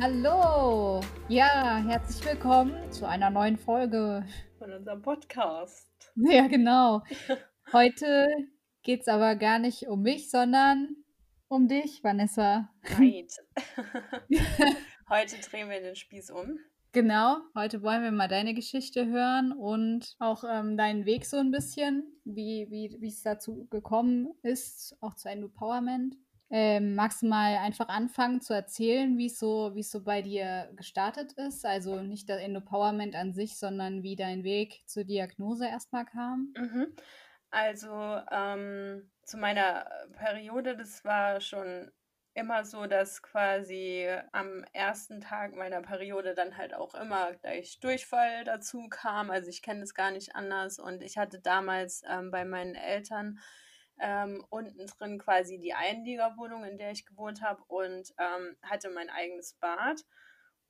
Hallo! Ja, herzlich willkommen zu einer neuen Folge von unserem Podcast. Ja, genau. Heute geht es aber gar nicht um mich, sondern um dich, Vanessa. Right. Heute drehen wir den Spieß um. Genau, heute wollen wir mal deine Geschichte hören und auch ähm, deinen Weg so ein bisschen, wie, wie, wie es dazu gekommen ist, auch zu Empowerment. Ähm, magst du mal einfach anfangen zu erzählen, wie es so, es so bei dir gestartet ist? Also nicht das Empowerment an sich, sondern wie dein Weg zur Diagnose erstmal kam? Mhm. Also ähm, zu meiner Periode, das war schon immer so, dass quasi am ersten Tag meiner Periode dann halt auch immer gleich Durchfall dazu kam. Also ich kenne das gar nicht anders. Und ich hatte damals ähm, bei meinen Eltern ähm, unten drin quasi die Einliegerwohnung, in der ich gewohnt habe und ähm, hatte mein eigenes Bad.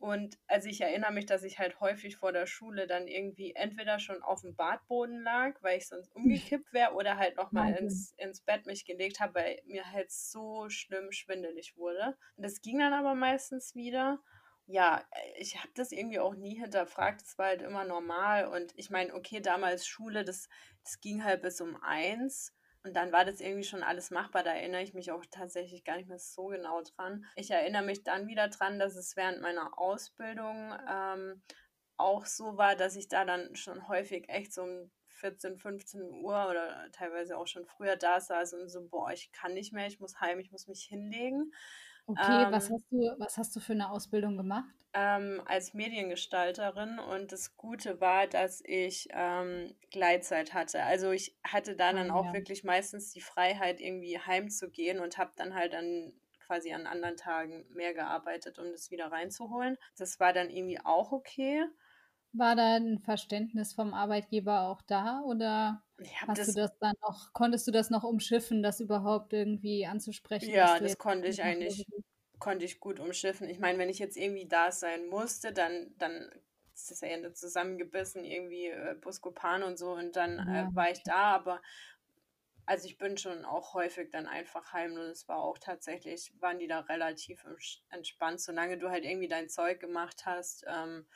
Und also ich erinnere mich, dass ich halt häufig vor der Schule dann irgendwie entweder schon auf dem Badboden lag, weil ich sonst umgekippt wäre, oder halt nochmal ins, ins Bett mich gelegt habe, weil mir halt so schlimm schwindelig wurde. Und das ging dann aber meistens wieder. Ja, ich habe das irgendwie auch nie hinterfragt. Das war halt immer normal. Und ich meine, okay, damals Schule, das, das ging halt bis um eins. Und dann war das irgendwie schon alles machbar. Da erinnere ich mich auch tatsächlich gar nicht mehr so genau dran. Ich erinnere mich dann wieder dran, dass es während meiner Ausbildung ähm, auch so war, dass ich da dann schon häufig echt so um 14, 15 Uhr oder teilweise auch schon früher da saß und so, boah, ich kann nicht mehr, ich muss heim, ich muss mich hinlegen. Okay, ähm, was, hast du, was hast du für eine Ausbildung gemacht? Ähm, als Mediengestalterin und das Gute war, dass ich ähm, Gleitzeit hatte. Also ich hatte da dann oh, auch ja. wirklich meistens die Freiheit, irgendwie heimzugehen und habe dann halt dann quasi an anderen Tagen mehr gearbeitet, um das wieder reinzuholen. Das war dann irgendwie auch okay. War da ein Verständnis vom Arbeitgeber auch da oder hast das, du das dann noch, konntest du das noch umschiffen, das überhaupt irgendwie anzusprechen? Ja, das konnte ich eigentlich, konnte ich gut umschiffen. Ich meine, wenn ich jetzt irgendwie da sein musste, dann, dann ist das ja Ende zusammengebissen, irgendwie äh, Buscopan und so und dann äh, ja. äh, war ich da, aber also ich bin schon auch häufig dann einfach heim und es war auch tatsächlich, waren die da relativ entspannt, solange du halt irgendwie dein Zeug gemacht hast. Ähm,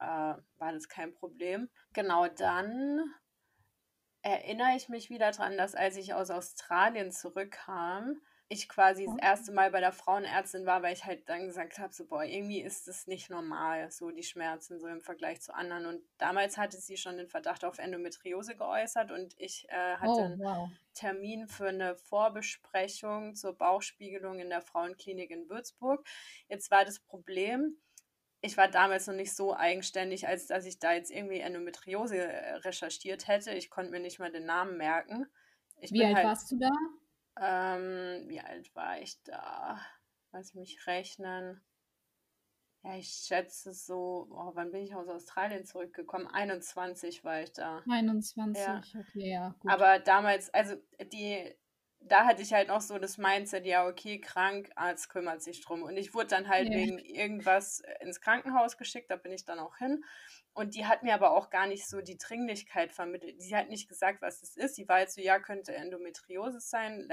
äh, war das kein Problem. Genau dann erinnere ich mich wieder daran, dass als ich aus Australien zurückkam, ich quasi das erste Mal bei der Frauenärztin war, weil ich halt dann gesagt habe, so, boah, irgendwie ist das nicht normal, so die Schmerzen so im Vergleich zu anderen. Und damals hatte sie schon den Verdacht auf Endometriose geäußert und ich äh, hatte oh, wow. einen Termin für eine Vorbesprechung zur Bauchspiegelung in der Frauenklinik in Würzburg. Jetzt war das Problem, ich war damals noch nicht so eigenständig, als dass ich da jetzt irgendwie Endometriose äh, recherchiert hätte. Ich konnte mir nicht mal den Namen merken. Ich wie alt halt, warst du da? Ähm, wie alt war ich da? Lass mich rechnen. Ja, ich schätze so, oh, wann bin ich aus Australien zurückgekommen? 21 war ich da. 21, ja. okay, ja. Gut. Aber damals, also die, da hatte ich halt noch so das Mindset, ja, okay, krank, Arzt kümmert sich drum. Und ich wurde dann halt ja. wegen irgendwas ins Krankenhaus geschickt, da bin ich dann auch hin. Und die hat mir aber auch gar nicht so die Dringlichkeit vermittelt. Sie hat nicht gesagt, was es ist. Sie war jetzt so, ja, könnte Endometriose sein.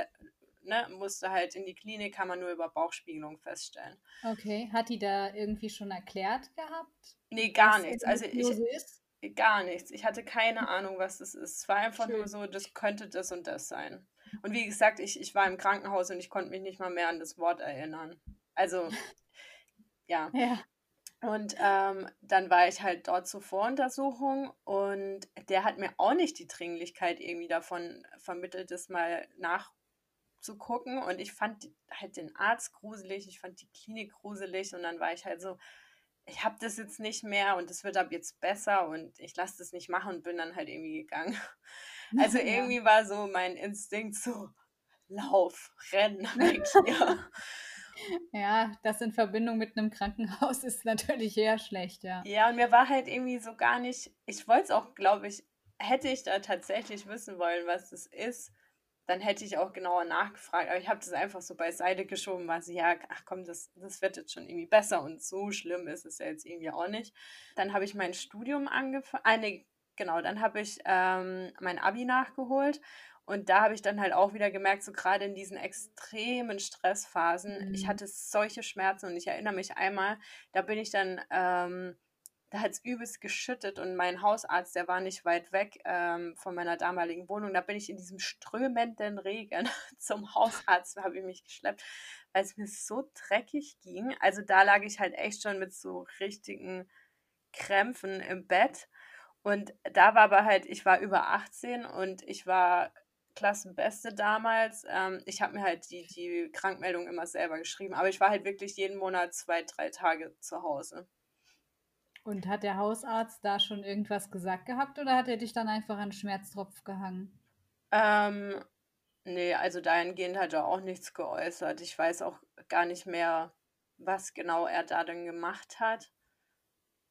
Ne, musste halt in die Klinik, kann man nur über Bauchspiegelung feststellen. Okay, hat die da irgendwie schon erklärt gehabt? Nee, gar nichts. Also ich, ist? gar nichts. Ich hatte keine Ahnung, was das ist. Es war einfach Schön. nur so, das könnte das und das sein. Und wie gesagt, ich, ich war im Krankenhaus und ich konnte mich nicht mal mehr an das Wort erinnern. Also, ja. ja. Und ähm, dann war ich halt dort zur Voruntersuchung und der hat mir auch nicht die Dringlichkeit irgendwie davon vermittelt, das mal nachzugucken. Und ich fand halt den Arzt gruselig, ich fand die Klinik gruselig und dann war ich halt so, ich habe das jetzt nicht mehr und es wird ab jetzt besser und ich lasse das nicht machen und bin dann halt irgendwie gegangen. Also irgendwie war so mein Instinkt so, lauf, renn weg hier. Ja, das in Verbindung mit einem Krankenhaus ist natürlich eher schlecht, ja. Ja, und mir war halt irgendwie so gar nicht, ich wollte es auch, glaube ich, hätte ich da tatsächlich wissen wollen, was das ist, dann hätte ich auch genauer nachgefragt. Aber ich habe das einfach so beiseite geschoben, war so, ja, ach komm, das, das wird jetzt schon irgendwie besser und so schlimm ist es ja jetzt irgendwie auch nicht. Dann habe ich mein Studium angefangen, eine, genau, dann habe ich ähm, mein Abi nachgeholt Und da habe ich dann halt auch wieder gemerkt, so gerade in diesen extremen Stressphasen, mhm. ich hatte solche Schmerzen und ich erinnere mich einmal, da bin ich dann, ähm, da hat es übelst geschüttet und mein Hausarzt, der war nicht weit weg ähm, von meiner damaligen Wohnung, da bin ich in diesem strömenden Regen zum Hausarzt, habe ich mich geschleppt, weil es mir so dreckig ging. Also da lag ich halt echt schon mit so richtigen Krämpfen im Bett. Und da war aber halt, ich war über 18 und ich war Klassenbeste damals. Ähm, ich habe mir halt die, die Krankmeldung immer selber geschrieben, aber ich war halt wirklich jeden Monat zwei, drei Tage zu Hause. Und hat der Hausarzt da schon irgendwas gesagt gehabt oder hat er dich dann einfach an Schmerztropf gehangen? Ähm, nee, also dahingehend hat er auch nichts geäußert. Ich weiß auch gar nicht mehr, was genau er da dann gemacht hat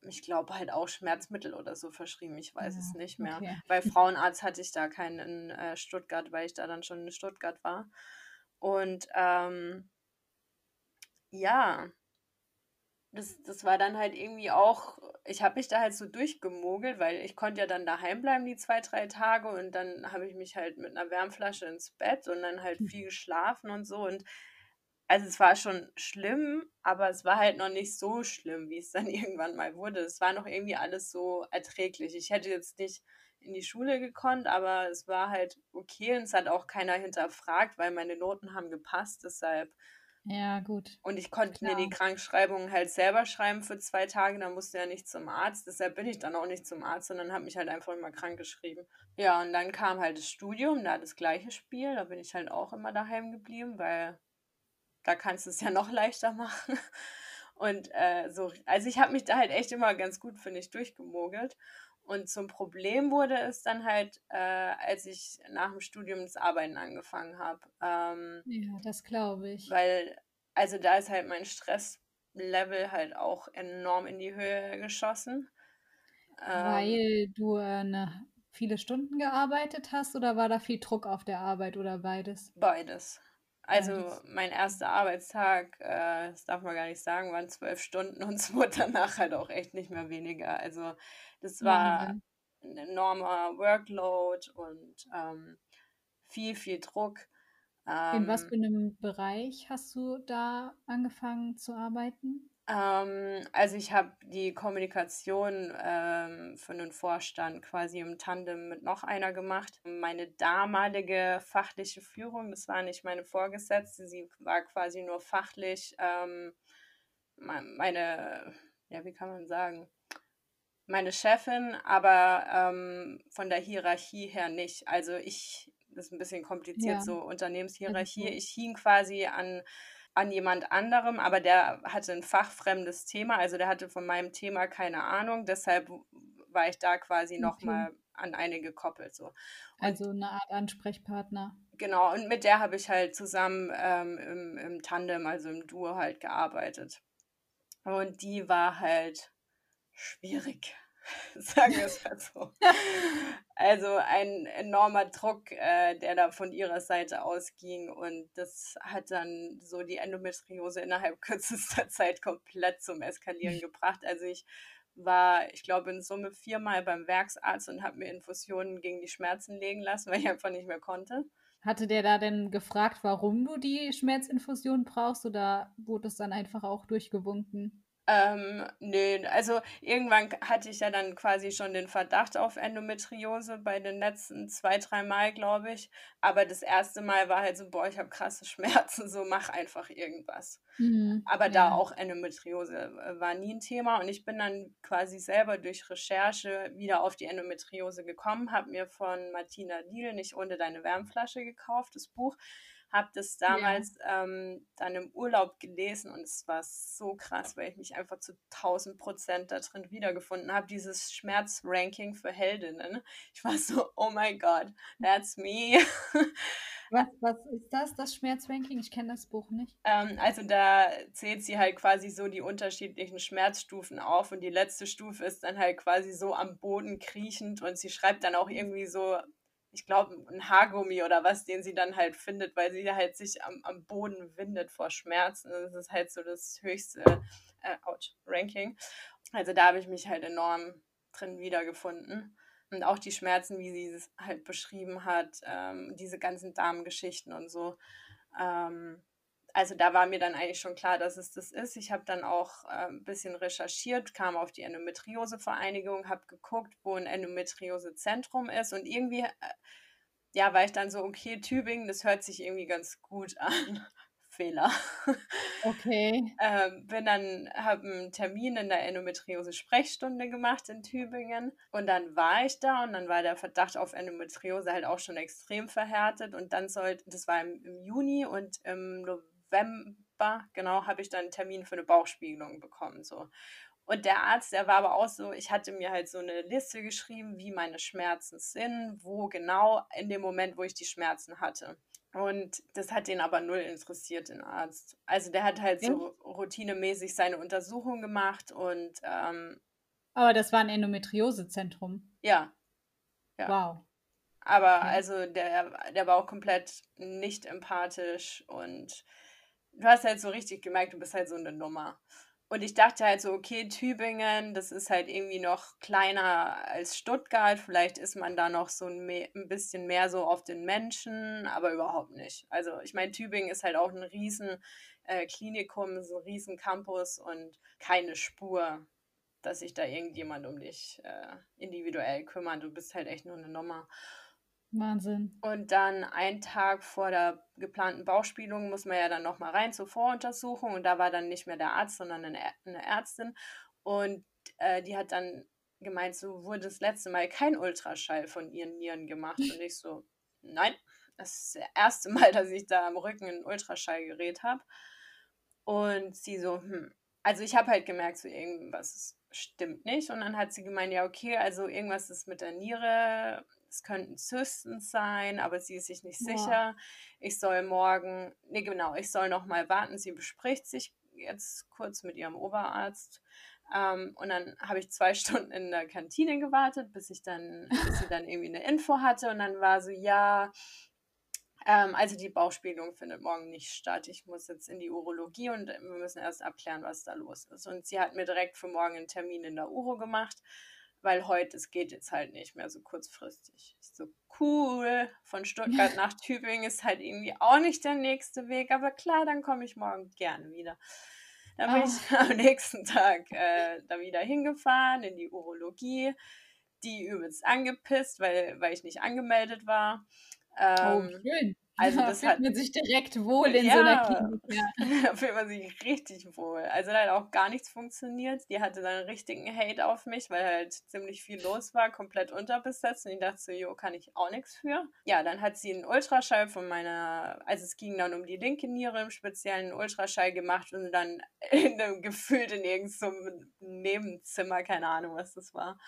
ich glaube, halt auch Schmerzmittel oder so verschrieben. Ich weiß ja, es nicht mehr. Okay. Bei Frauenarzt hatte ich da keinen in äh, Stuttgart, weil ich da dann schon in Stuttgart war. Und ähm, ja, das, das war dann halt irgendwie auch, ich habe mich da halt so durchgemogelt, weil ich konnte ja dann daheim bleiben die zwei, drei Tage und dann habe ich mich halt mit einer Wärmflasche ins Bett und dann halt hm. viel geschlafen und so und also es war schon schlimm, aber es war halt noch nicht so schlimm, wie es dann irgendwann mal wurde. Es war noch irgendwie alles so erträglich. Ich hätte jetzt nicht in die Schule gekonnt, aber es war halt okay und es hat auch keiner hinterfragt, weil meine Noten haben gepasst, deshalb. Ja, gut. Und ich konnte Klar. mir die Krankschreibung halt selber schreiben für zwei Tage, dann musste ja nicht zum Arzt. Deshalb bin ich dann auch nicht zum Arzt, sondern habe mich halt einfach immer krank geschrieben. Ja, und dann kam halt das Studium, da das gleiche Spiel, da bin ich halt auch immer daheim geblieben, weil da kannst du es ja noch leichter machen. Und äh, so, also ich habe mich da halt echt immer ganz gut, finde ich, durchgemogelt. Und zum Problem wurde es dann halt, äh, als ich nach dem Studium das Arbeiten angefangen habe. Ähm, ja, das glaube ich. Weil, also da ist halt mein Stresslevel halt auch enorm in die Höhe geschossen. Ähm, weil du äh, ne, viele Stunden gearbeitet hast oder war da viel Druck auf der Arbeit oder beides? Beides. Also mein erster Arbeitstag, äh, das darf man gar nicht sagen, waren zwölf Stunden und es wurde danach halt auch echt nicht mehr weniger. Also das war Wahnsinn. ein enormer Workload und ähm, viel, viel Druck. In was ähm für einem Bereich hast du da angefangen zu arbeiten? Ähm, also ich habe die Kommunikation ähm, für einen Vorstand quasi im Tandem mit noch einer gemacht. Meine damalige fachliche Führung, das war nicht meine Vorgesetzte, sie war quasi nur fachlich ähm, meine, ja, wie kann man sagen, meine Chefin, aber ähm, von der Hierarchie her nicht. Also ich, das ist ein bisschen kompliziert, ja. so Unternehmenshierarchie. Ich hing quasi an an jemand anderem, aber der hatte ein fachfremdes Thema, also der hatte von meinem Thema keine Ahnung, deshalb war ich da quasi okay. nochmal an eine gekoppelt. So. Und also eine Art Ansprechpartner. Genau, und mit der habe ich halt zusammen ähm, im, im Tandem, also im Duo halt gearbeitet. Und die war halt schwierig. sagen wir es mal so. Also ein enormer Druck, äh, der da von ihrer Seite ausging und das hat dann so die Endometriose innerhalb kürzester Zeit komplett zum Eskalieren gebracht. Also ich war, ich glaube, in Summe viermal beim Werksarzt und habe mir Infusionen gegen die Schmerzen legen lassen, weil ich einfach nicht mehr konnte. Hatte der da denn gefragt, warum du die Schmerzinfusion brauchst oder wurde es dann einfach auch durchgewunken? Ähm, nee, also irgendwann hatte ich ja dann quasi schon den Verdacht auf Endometriose bei den letzten zwei, drei Mal, glaube ich. Aber das erste Mal war halt so, boah, ich habe krasse Schmerzen, so mach einfach irgendwas. Mhm, Aber ja. da auch Endometriose äh, war nie ein Thema und ich bin dann quasi selber durch Recherche wieder auf die Endometriose gekommen, habe mir von Martina Diel nicht ohne deine Wärmflasche gekauft, das Buch habe das damals ja. ähm, dann im Urlaub gelesen und es war so krass, weil ich mich einfach zu 1000 Prozent da drin wiedergefunden habe. Dieses Schmerzranking für Heldinnen. Ich war so, oh my God, that's me. Was, was ist das, das Schmerzranking? Ich kenne das Buch nicht. Ähm, also da zählt sie halt quasi so die unterschiedlichen Schmerzstufen auf und die letzte Stufe ist dann halt quasi so am Boden kriechend und sie schreibt dann auch irgendwie so ich glaube, ein Haargummi oder was, den sie dann halt findet, weil sie halt sich am, am Boden windet vor Schmerzen. Das ist halt so das höchste äh, ouch, Ranking. Also da habe ich mich halt enorm drin wiedergefunden. Und auch die Schmerzen, wie sie es halt beschrieben hat, ähm, diese ganzen Darmgeschichten und so. Ähm, also da war mir dann eigentlich schon klar, dass es das ist. Ich habe dann auch äh, ein bisschen recherchiert, kam auf die Endometriose-Vereinigung, habe geguckt, wo ein Endometriose-Zentrum ist und irgendwie, äh, ja, war ich dann so, okay, Tübingen, das hört sich irgendwie ganz gut an. Fehler. Okay. ähm, bin dann, habe einen Termin in der Endometriose-Sprechstunde gemacht in Tübingen und dann war ich da und dann war der Verdacht auf Endometriose halt auch schon extrem verhärtet und dann sollte, das war im, im Juni und im November, genau, habe ich dann einen Termin für eine Bauchspiegelung bekommen, so. Und der Arzt, der war aber auch so, ich hatte mir halt so eine Liste geschrieben, wie meine Schmerzen sind, wo genau in dem Moment, wo ich die Schmerzen hatte. Und das hat den aber null interessiert, den Arzt. Also der hat halt so routinemäßig seine Untersuchung gemacht und ähm, Aber das war ein Endometriosezentrum. Ja. ja. Wow. Aber okay. also der, der war auch komplett nicht empathisch und du hast halt so richtig gemerkt, du bist halt so eine Nummer. Und ich dachte halt so, okay, Tübingen, das ist halt irgendwie noch kleiner als Stuttgart. Vielleicht ist man da noch so ein, ein bisschen mehr so auf den Menschen, aber überhaupt nicht. Also ich meine, Tübingen ist halt auch ein riesen äh, Klinikum, so ein riesen Campus und keine Spur, dass sich da irgendjemand um dich äh, individuell kümmert. Du bist halt echt nur eine Nummer. Wahnsinn. Und dann einen Tag vor der geplanten Bauchspielung muss man ja dann nochmal rein zur Voruntersuchung. Und da war dann nicht mehr der Arzt, sondern eine, Ärztin. Und äh, die hat dann gemeint, so wurde das letzte Mal kein Ultraschall von ihren Nieren gemacht. Und ich so, nein, das ist das erste Mal, dass ich da am Rücken ein Ultraschallgerät habe und sie so, hm, also ich habe halt gemerkt, so irgendwas stimmt nicht. Und dann hat sie gemeint, ja okay, also irgendwas ist mit der Niere es könnten Zysten sein, aber sie ist sich nicht Boah. sicher. Ich soll morgen, nee, genau, ich soll noch mal warten. Sie bespricht sich jetzt kurz mit ihrem Oberarzt. Ähm, und dann habe ich zwei Stunden in der Kantine gewartet, bis ich dann, bis sie dann irgendwie eine Info hatte. Und dann war so, ja, ähm, also die Bauchspiegelung findet morgen nicht statt. Ich muss jetzt in die Urologie und wir müssen erst abklären, was da los ist. Und sie hat mir direkt für morgen einen Termin in der Uro gemacht weil heute, es geht jetzt halt nicht mehr so kurzfristig. Ist so cool, von Stuttgart nach Tübingen ist halt irgendwie auch nicht der nächste Weg, aber klar, dann komme ich morgen gerne wieder. Dann bin oh. ich am nächsten Tag äh, da wieder hingefahren in die Urologie, die übelst angepisst, weil, weil ich nicht angemeldet war. Ähm, oh, schön. Also da das fühlt hat, man sich direkt wohl in ja, so einer Klinik. Ja. da fühlt man sich richtig wohl. Also da hat auch gar nichts funktioniert. Die hatte dann einen richtigen Hate auf mich, weil halt ziemlich viel los war, komplett unterbesetzt. Und ich dachte so, jo, kann ich auch nichts für. Ja, dann hat sie einen Ultraschall von meiner, also es ging dann um die linke Niere im speziellen Ultraschall gemacht und dann in einem, gefühlt in irgendeinem Nebenzimmer, keine Ahnung, was das war.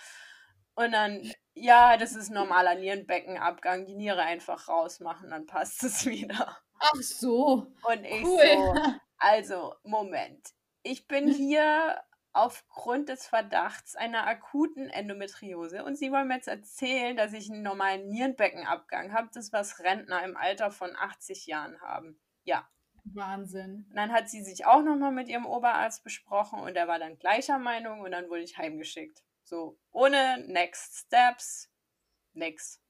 Und dann, ja, das ist normaler Nierenbeckenabgang, die Niere einfach rausmachen, dann passt es wieder. Ach so. Und ich cool. so, also, Moment. Ich bin hier aufgrund des Verdachts einer akuten Endometriose und Sie wollen mir jetzt erzählen, dass ich einen normalen Nierenbeckenabgang habe, das was Rentner im Alter von 80 Jahren haben. Ja. Wahnsinn. Und dann hat sie sich auch nochmal mit ihrem Oberarzt besprochen und er war dann gleicher Meinung und dann wurde ich heimgeschickt. So, ohne Next Steps, nix.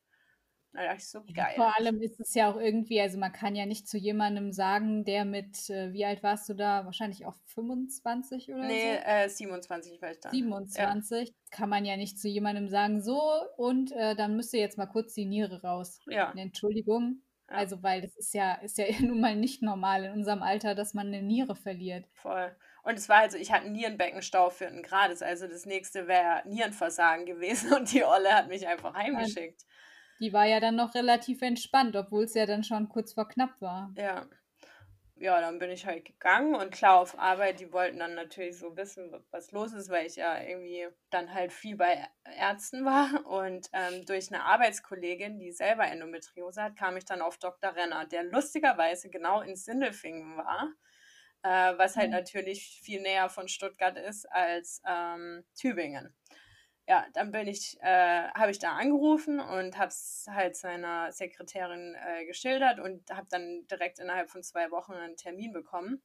Da ich so, geil. Vor allem ist es ja auch irgendwie, also man kann ja nicht zu jemandem sagen, der mit, äh, wie alt warst du da? Wahrscheinlich auch 25 oder nee, so? Nee, äh, 27 war ich da. 27. Ja. Kann man ja nicht zu jemandem sagen, so und äh, dann müsste jetzt mal kurz die Niere raus. Ja. Entschuldigung. Ja. Also, weil das ist ja, ist ja nun mal nicht normal in unserem Alter, dass man eine Niere verliert. Voll. Und es war also, ich hatte einen Nierenbeckenstau für einen Grades, also das nächste wäre Nierenversagen gewesen und die Olle hat mich einfach heimgeschickt. Die war ja dann noch relativ entspannt, obwohl es ja dann schon kurz vor knapp war. Ja. Ja, dann bin ich halt gegangen und klar auf Arbeit, die wollten dann natürlich so wissen, was los ist, weil ich ja irgendwie dann halt viel bei Ärzten war. Und ähm, durch eine Arbeitskollegin, die selber Endometriose hat, kam ich dann auf Dr. Renner, der lustigerweise genau in Sindelfingen war äh, was halt mhm. natürlich viel näher von Stuttgart ist als ähm, Tübingen. Ja, dann bin ich, äh, habe ich da angerufen und habe es halt seiner Sekretärin äh, geschildert und habe dann direkt innerhalb von zwei Wochen einen Termin bekommen.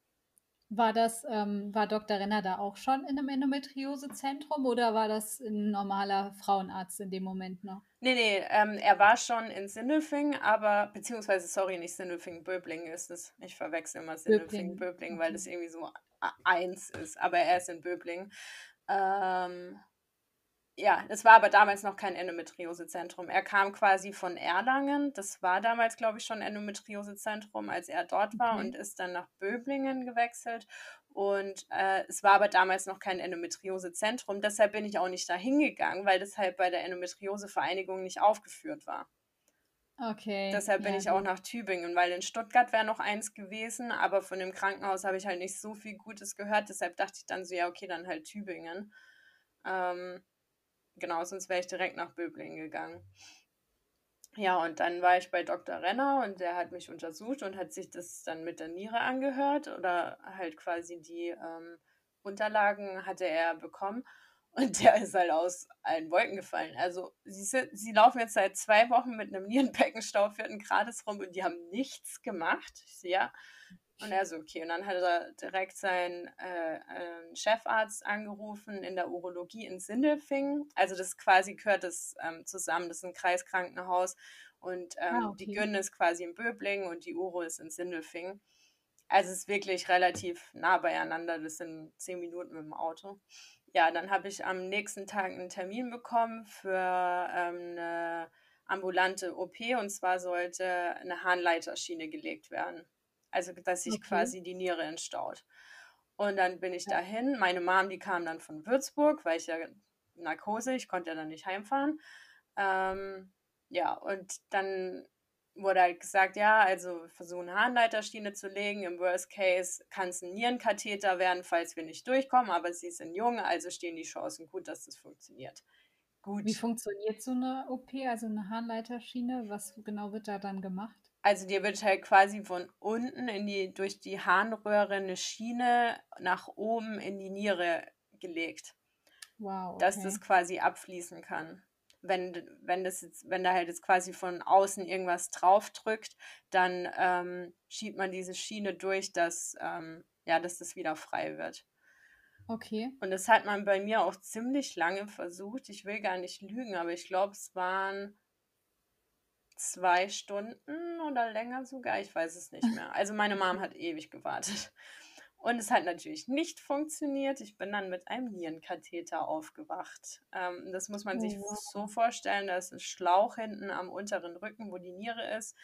War das, ähm, war Dr. Renner da auch schon in einem Endometriosezentrum oder war das ein normaler Frauenarzt in dem Moment noch? Nee, nee, ähm, er war schon in Sindelfing, aber, beziehungsweise, sorry, nicht Sindelfing, Böbling ist es. Ich verwechsel immer Sindelfing, Böbling, Böbling okay. weil das irgendwie so eins ist, aber er ist in Böbling. Ähm, ja, es war aber damals noch kein Endometriosezentrum. Er kam quasi von Erlangen. Das war damals, glaube ich, schon Endometriosezentrum, als er dort war okay. und ist dann nach Böblingen gewechselt. Und äh, es war aber damals noch kein Endometriosezentrum. Deshalb bin ich auch nicht da hingegangen, weil das halt bei der Endometriosevereinigung nicht aufgeführt war. Okay. Deshalb bin ja, ich auch nach Tübingen, weil in Stuttgart wäre noch eins gewesen, aber von dem Krankenhaus habe ich halt nicht so viel Gutes gehört. Deshalb dachte ich dann so, ja, okay, dann halt Tübingen. Ähm, genau, sonst wäre ich direkt nach Böblingen gegangen. Ja, und dann war ich bei Dr. Renner und der hat mich untersucht und hat sich das dann mit der Niere angehört oder halt quasi die ähm, Unterlagen hatte er bekommen und der ist halt aus allen Wolken gefallen. Also sie, sie laufen jetzt seit zwei Wochen mit einem Nierenbeckenstau vierten Grades rum und die haben nichts gemacht. Ich sehe, ja, und er so, okay. Und dann hat er direkt seinen äh, äh, Chefarzt angerufen in der Urologie in Sindelfingen. Also das quasi gehört das ähm, zusammen. Das ist ein Kreiskrankenhaus. Und ähm, ah, okay. die Gyn ist quasi in Böblingen und die Uro ist in Sindelfingen. Also es ist wirklich relativ nah beieinander. Das sind zehn Minuten mit dem Auto. Ja, dann habe ich am nächsten Tag einen Termin bekommen für ähm, eine ambulante OP. Und zwar sollte eine Harnleiterschiene gelegt werden. Also, dass sich okay. quasi die Niere entstaut. Und dann bin ich dahin. Meine Mom, die kam dann von Würzburg, weil ich ja Narkose, ich konnte ja dann nicht heimfahren. Ähm, ja, und dann wurde halt gesagt, ja, also versuchen Harnleiterschiene zu legen. Im Worst Case kann es ein Nierenkatheter werden, falls wir nicht durchkommen, aber sie sind jung, also stehen die Chancen gut, dass das funktioniert. Gut. Wie funktioniert so eine OP, also eine Harnleiterschiene? Was genau wird da dann gemacht? Also dir wird halt quasi von unten in die, durch die Harnröhre eine Schiene nach oben in die Niere gelegt. Wow. Okay. Dass das quasi abfließen kann. Wenn, wenn, das jetzt, wenn da halt jetzt quasi von außen irgendwas draufdrückt, dann ähm, schiebt man diese Schiene durch, dass, ähm, ja, dass das wieder frei wird. Okay. Und das hat man bei mir auch ziemlich lange versucht. Ich will gar nicht lügen, aber ich glaube, es waren zwei Stunden oder länger sogar, ich weiß es nicht mehr. Also meine Mom hat ewig gewartet. Und es hat natürlich nicht funktioniert. Ich bin dann mit einem Nierenkatheter aufgewacht. Ähm, das muss man sich oh. so vorstellen, dass ein Schlauch hinten am unteren Rücken, wo die Niere ist,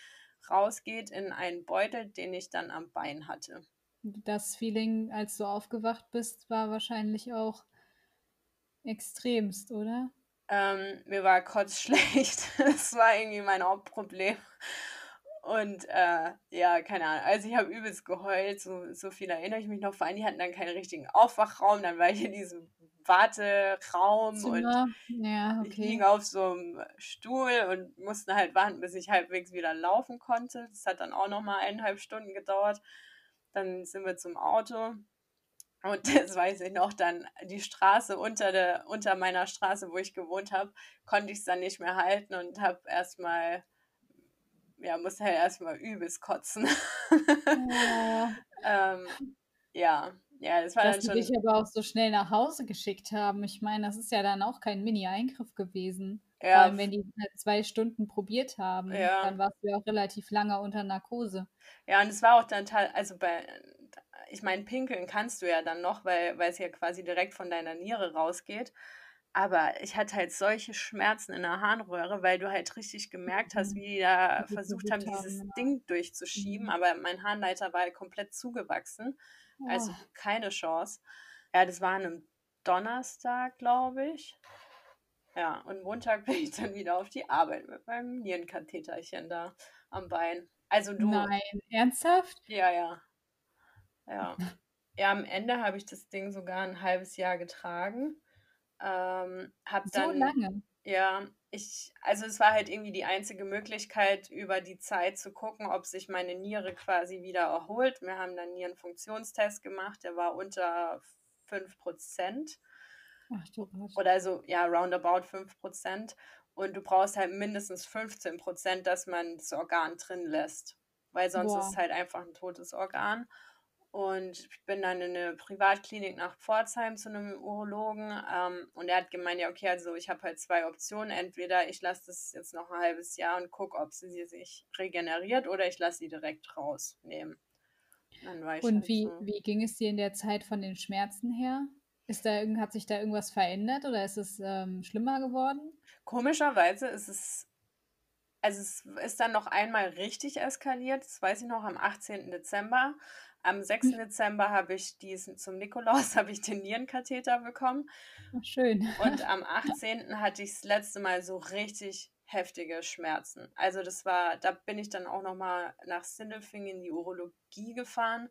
rausgeht in einen Beutel, den ich dann am Bein hatte. Das Feeling, als du aufgewacht bist, war wahrscheinlich auch extremst, oder? Ähm, mir war kotzschlecht. das war irgendwie mein Hauptproblem. Und äh, ja, keine Ahnung. Also ich habe übelst geheult, so, so viel erinnere ich mich noch. Vor allem, die hatten dann keinen richtigen Aufwachraum. Dann war ich in diesem Warteraum Zimmer. und ja, okay. ich ging auf so einem Stuhl und musste halt warten, bis ich halbwegs wieder laufen konnte. Das hat dann auch nochmal eineinhalb Stunden gedauert. Dann sind wir zum Auto und das weiß ich noch, dann die Straße unter, der, unter meiner Straße, wo ich gewohnt habe, konnte ich es dann nicht mehr halten und habe erstmal, ja, musste halt erstmal übelst kotzen. Ja. ähm, ja, ja, das war Dass dann schon. Die dich aber auch so schnell nach Hause geschickt haben. Ich meine, das ist ja dann auch kein Mini-Eingriff gewesen. Ja. Vor allem, wenn die halt zwei Stunden probiert haben, ja. dann warst du ja auch relativ lange unter Narkose. Ja, und es war auch dann, also bei, ich meine, pinkeln kannst du ja dann noch, weil, weil es ja quasi direkt von deiner Niere rausgeht. Aber ich hatte halt solche Schmerzen in der Harnröhre, weil du halt richtig gemerkt hast, mhm. wie die da versucht haben, dieses Ding durchzuschieben. Mhm. Aber mein Harnleiter war halt komplett zugewachsen. Also oh. keine Chance. Ja, das war an einem Donnerstag, glaube ich. Ja, und Montag bin ich dann wieder auf die Arbeit mit meinem Nierenkatheterchen da am Bein. Also du. Nein, ernsthaft? Ja, ja. Ja. Ja, am Ende habe ich das Ding sogar ein halbes Jahr getragen. Ähm, hab so dann, lange? Ja, ich, also es war halt irgendwie die einzige Möglichkeit, über die Zeit zu gucken, ob sich meine Niere quasi wieder erholt. Wir haben dann Nierenfunktionstest gemacht, der war unter 5%. Ach du Gott. Oder also, ja, roundabout 5%. Und du brauchst halt mindestens 15%, dass man das Organ drin lässt. Weil sonst Boah. ist es halt einfach ein totes Organ. Und ich bin dann in eine Privatklinik nach Pforzheim zu einem Urologen. Ähm, und er hat gemeint, ja, okay, also ich habe halt zwei Optionen. Entweder ich lasse das jetzt noch ein halbes Jahr und gucke, ob sie sich regeneriert oder ich lasse sie direkt rausnehmen. und halt wie, so. wie ging es dir in der Zeit von den Schmerzen her? Ist da, hat sich da irgendwas verändert oder ist es ähm, schlimmer geworden? Komischerweise ist es, also es ist dann noch einmal richtig eskaliert. Das weiß ich noch am 18. Dezember. Am 6. Hm. Dezember habe ich diesen zum Nikolaus habe ich den Nierenkatheter bekommen. Oh, schön. Und am 18. hatte ich das letzte Mal so richtig heftige Schmerzen. Also das war, da bin ich dann auch noch mal nach Sindelfingen in die Urologie gefahren,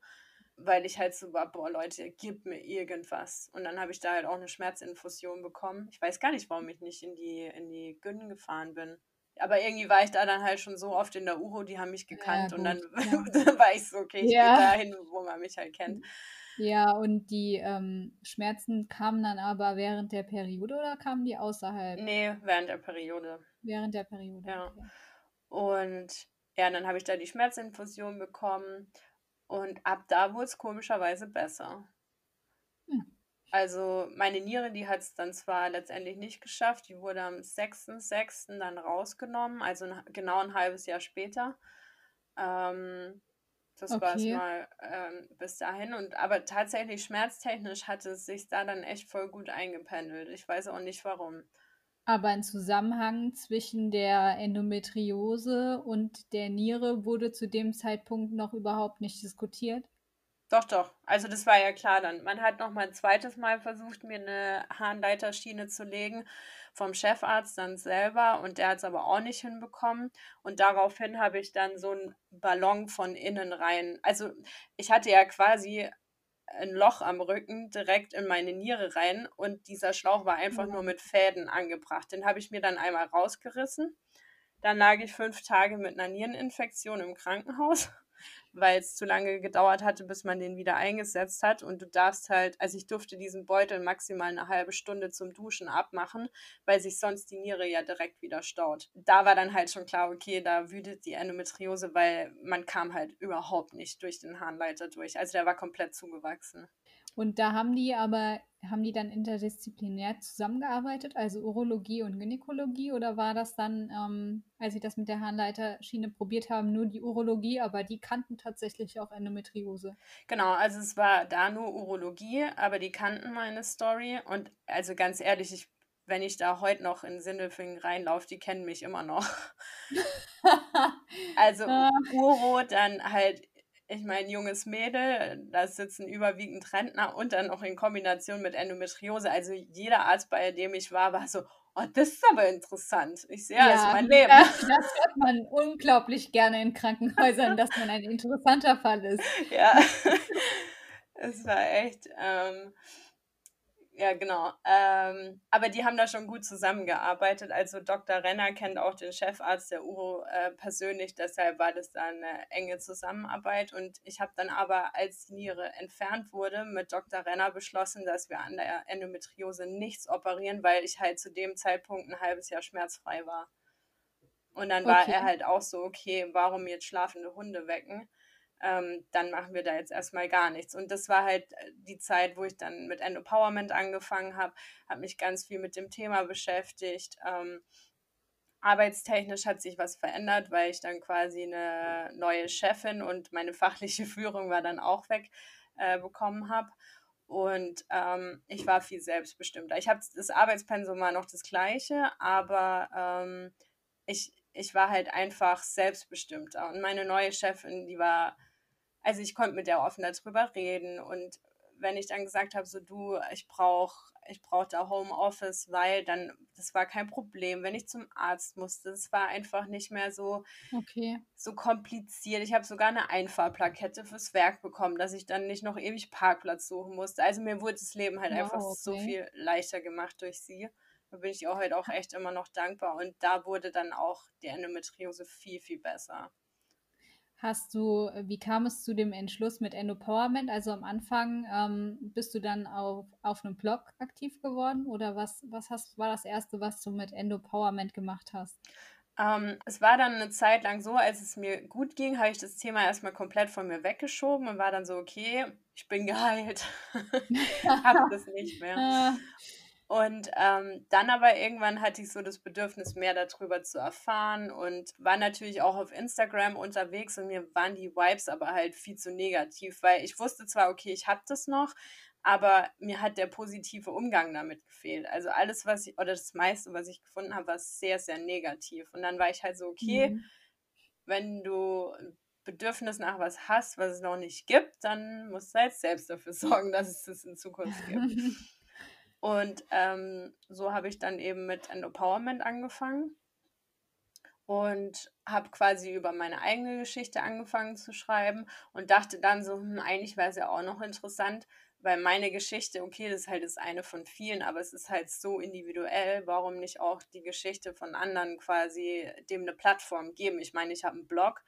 weil ich halt so war, boah Leute, gib mir irgendwas. Und dann habe ich da halt auch eine Schmerzinfusion bekommen. Ich weiß gar nicht, warum ich nicht in die in die Gyn gefahren bin aber irgendwie war ich da dann halt schon so oft in der Uro, die haben mich gekannt ja, und dann, ja. war ich so, okay, ich ja. gehe dahin, wo man mich halt kennt. Ja, und die ähm, Schmerzen kamen dann aber während der Periode oder kamen die außerhalb? Nee, während der Periode. Während der Periode. Ja. Okay. Und ja, dann habe ich da die Schmerzinfusion bekommen und ab da wurde es komischerweise besser. Also meine Niere, die hat es dann zwar letztendlich nicht geschafft, die wurde am 6.6. dann rausgenommen, also genau ein halbes Jahr später. Ähm, das okay. war es mal ähm, bis dahin. Und aber tatsächlich schmerztechnisch hat es sich da dann echt voll gut eingependelt. Ich weiß auch nicht warum. Aber ein Zusammenhang zwischen der Endometriose und der Niere wurde zu dem Zeitpunkt noch überhaupt nicht diskutiert. Doch, doch. Also das war ja klar dann. Man hat noch mal ein zweites Mal versucht, mir eine Harnleiterschiene zu legen vom Chefarzt dann selber und der hat es aber auch nicht hinbekommen. Und daraufhin habe ich dann so einen Ballon von innen rein. Also ich hatte ja quasi ein Loch am Rücken direkt in meine Niere rein und dieser Schlauch war einfach nur mit Fäden angebracht. Den habe ich mir dann einmal rausgerissen. Dann lag ich fünf Tage mit einer Niereninfektion im Krankenhaus weil es zu lange gedauert hatte, bis man den wieder eingesetzt hat. Und du darfst halt, also ich durfte diesen Beutel maximal eine halbe Stunde zum Duschen abmachen, weil sich sonst die Niere ja direkt wieder staut. Da war dann halt schon klar, okay, da wütet die Endometriose, weil man kam halt überhaupt nicht durch den Harnleiter durch. Also der war komplett zugewachsen. Und da haben die aber, haben die dann interdisziplinär zusammengearbeitet, also Urologie und Gynäkologie, oder war das dann, ähm, als sie das mit der Harnleiterschiene probiert haben, nur die Urologie, aber die kannten tatsächlich auch Endometriose? Genau, also es war da nur Urologie, aber die kannten meine Story und also ganz ehrlich, ich wenn ich da heute noch in Sindelfingen reinlaufe, die kennen mich immer noch. also Uro, dann halt ich meine, junges Mädel, da sitzen überwiegend Rentner und dann noch in Kombination mit Endometriose. Also jeder Arzt, bei dem ich war, war so, oh, das ist aber interessant. Ich sehe, ja, das ist mein Leben. Das, das hört man unglaublich gerne in Krankenhäusern, dass man ein interessanter Fall ist. Ja, es war echt... Ähm, ja, genau. Ähm, aber die haben da schon gut zusammengearbeitet. Also Dr. Renner kennt auch den Chefarzt der URO äh, persönlich, deshalb war das da eine enge Zusammenarbeit. Und ich habe dann aber, als die Niere entfernt wurde, mit Dr. Renner beschlossen, dass wir an der Endometriose nichts operieren, weil ich halt zu dem Zeitpunkt ein halbes Jahr schmerzfrei war. Und dann okay. war er halt auch so, okay, warum jetzt schlafende Hunde wecken? Ähm, dann machen wir da jetzt erstmal gar nichts. Und das war halt äh, die Zeit, wo ich dann mit Endopowerment angefangen habe, habe mich ganz viel mit dem Thema beschäftigt. Ähm, arbeitstechnisch hat sich was verändert, weil ich dann quasi eine neue Chefin und meine fachliche Führung war dann auch weg äh, bekommen habe. Und ähm, ich war viel selbstbestimmter. Ich habe das Arbeitspensum war noch das gleiche, aber ähm, ich, ich war halt einfach selbstbestimmter. Und meine neue Chefin, die war also ich konnte mit der offen darüber reden und wenn ich dann gesagt habe, so du, ich brauche ich brauche da Homeoffice, weil dann, das war kein Problem, wenn ich zum Arzt musste. Es war einfach nicht mehr so, okay. so kompliziert. Ich habe sogar eine Einfahrplakette fürs Werk bekommen, dass ich dann nicht noch ewig Parkplatz suchen musste. Also mir wurde das Leben halt wow, einfach okay. so viel leichter gemacht durch sie. Da bin ich auch heute auch echt immer noch dankbar. Und da wurde dann auch die Endometriose viel, viel besser. Hast du, wie kam es zu dem Entschluss mit Endopowerment? Also am Anfang ähm, bist du dann auf, auf einem Blog aktiv geworden oder was, was hast, war das erste, was du mit Endopowerment gemacht hast? Ähm, es war dann eine Zeit lang so, als es mir gut ging, habe ich das Thema erstmal komplett von mir weggeschoben und war dann so, okay, ich bin geheilt, habe das nicht mehr. Und ähm, dann aber irgendwann hatte ich so das Bedürfnis, mehr darüber zu erfahren und war natürlich auch auf Instagram unterwegs und mir waren die Vibes aber halt viel zu negativ, weil ich wusste zwar, okay, ich habe das noch, aber mir hat der positive Umgang damit gefehlt. Also alles, was ich, oder das meiste, was ich gefunden habe, war sehr, sehr negativ. Und dann war ich halt so, okay, mhm. wenn du ein Bedürfnis nach was hast, was es noch nicht gibt, dann musst du halt selbst dafür sorgen, dass es das in Zukunft gibt. Und ähm, so habe ich dann eben mit Empowerment angefangen und habe quasi über meine eigene Geschichte angefangen zu schreiben und dachte dann so, hm, eigentlich wäre es ja auch noch interessant, weil meine Geschichte, okay, das ist halt das eine von vielen, aber es ist halt so individuell, warum nicht auch die Geschichte von anderen quasi dem eine Plattform geben? Ich meine, ich habe einen Blog,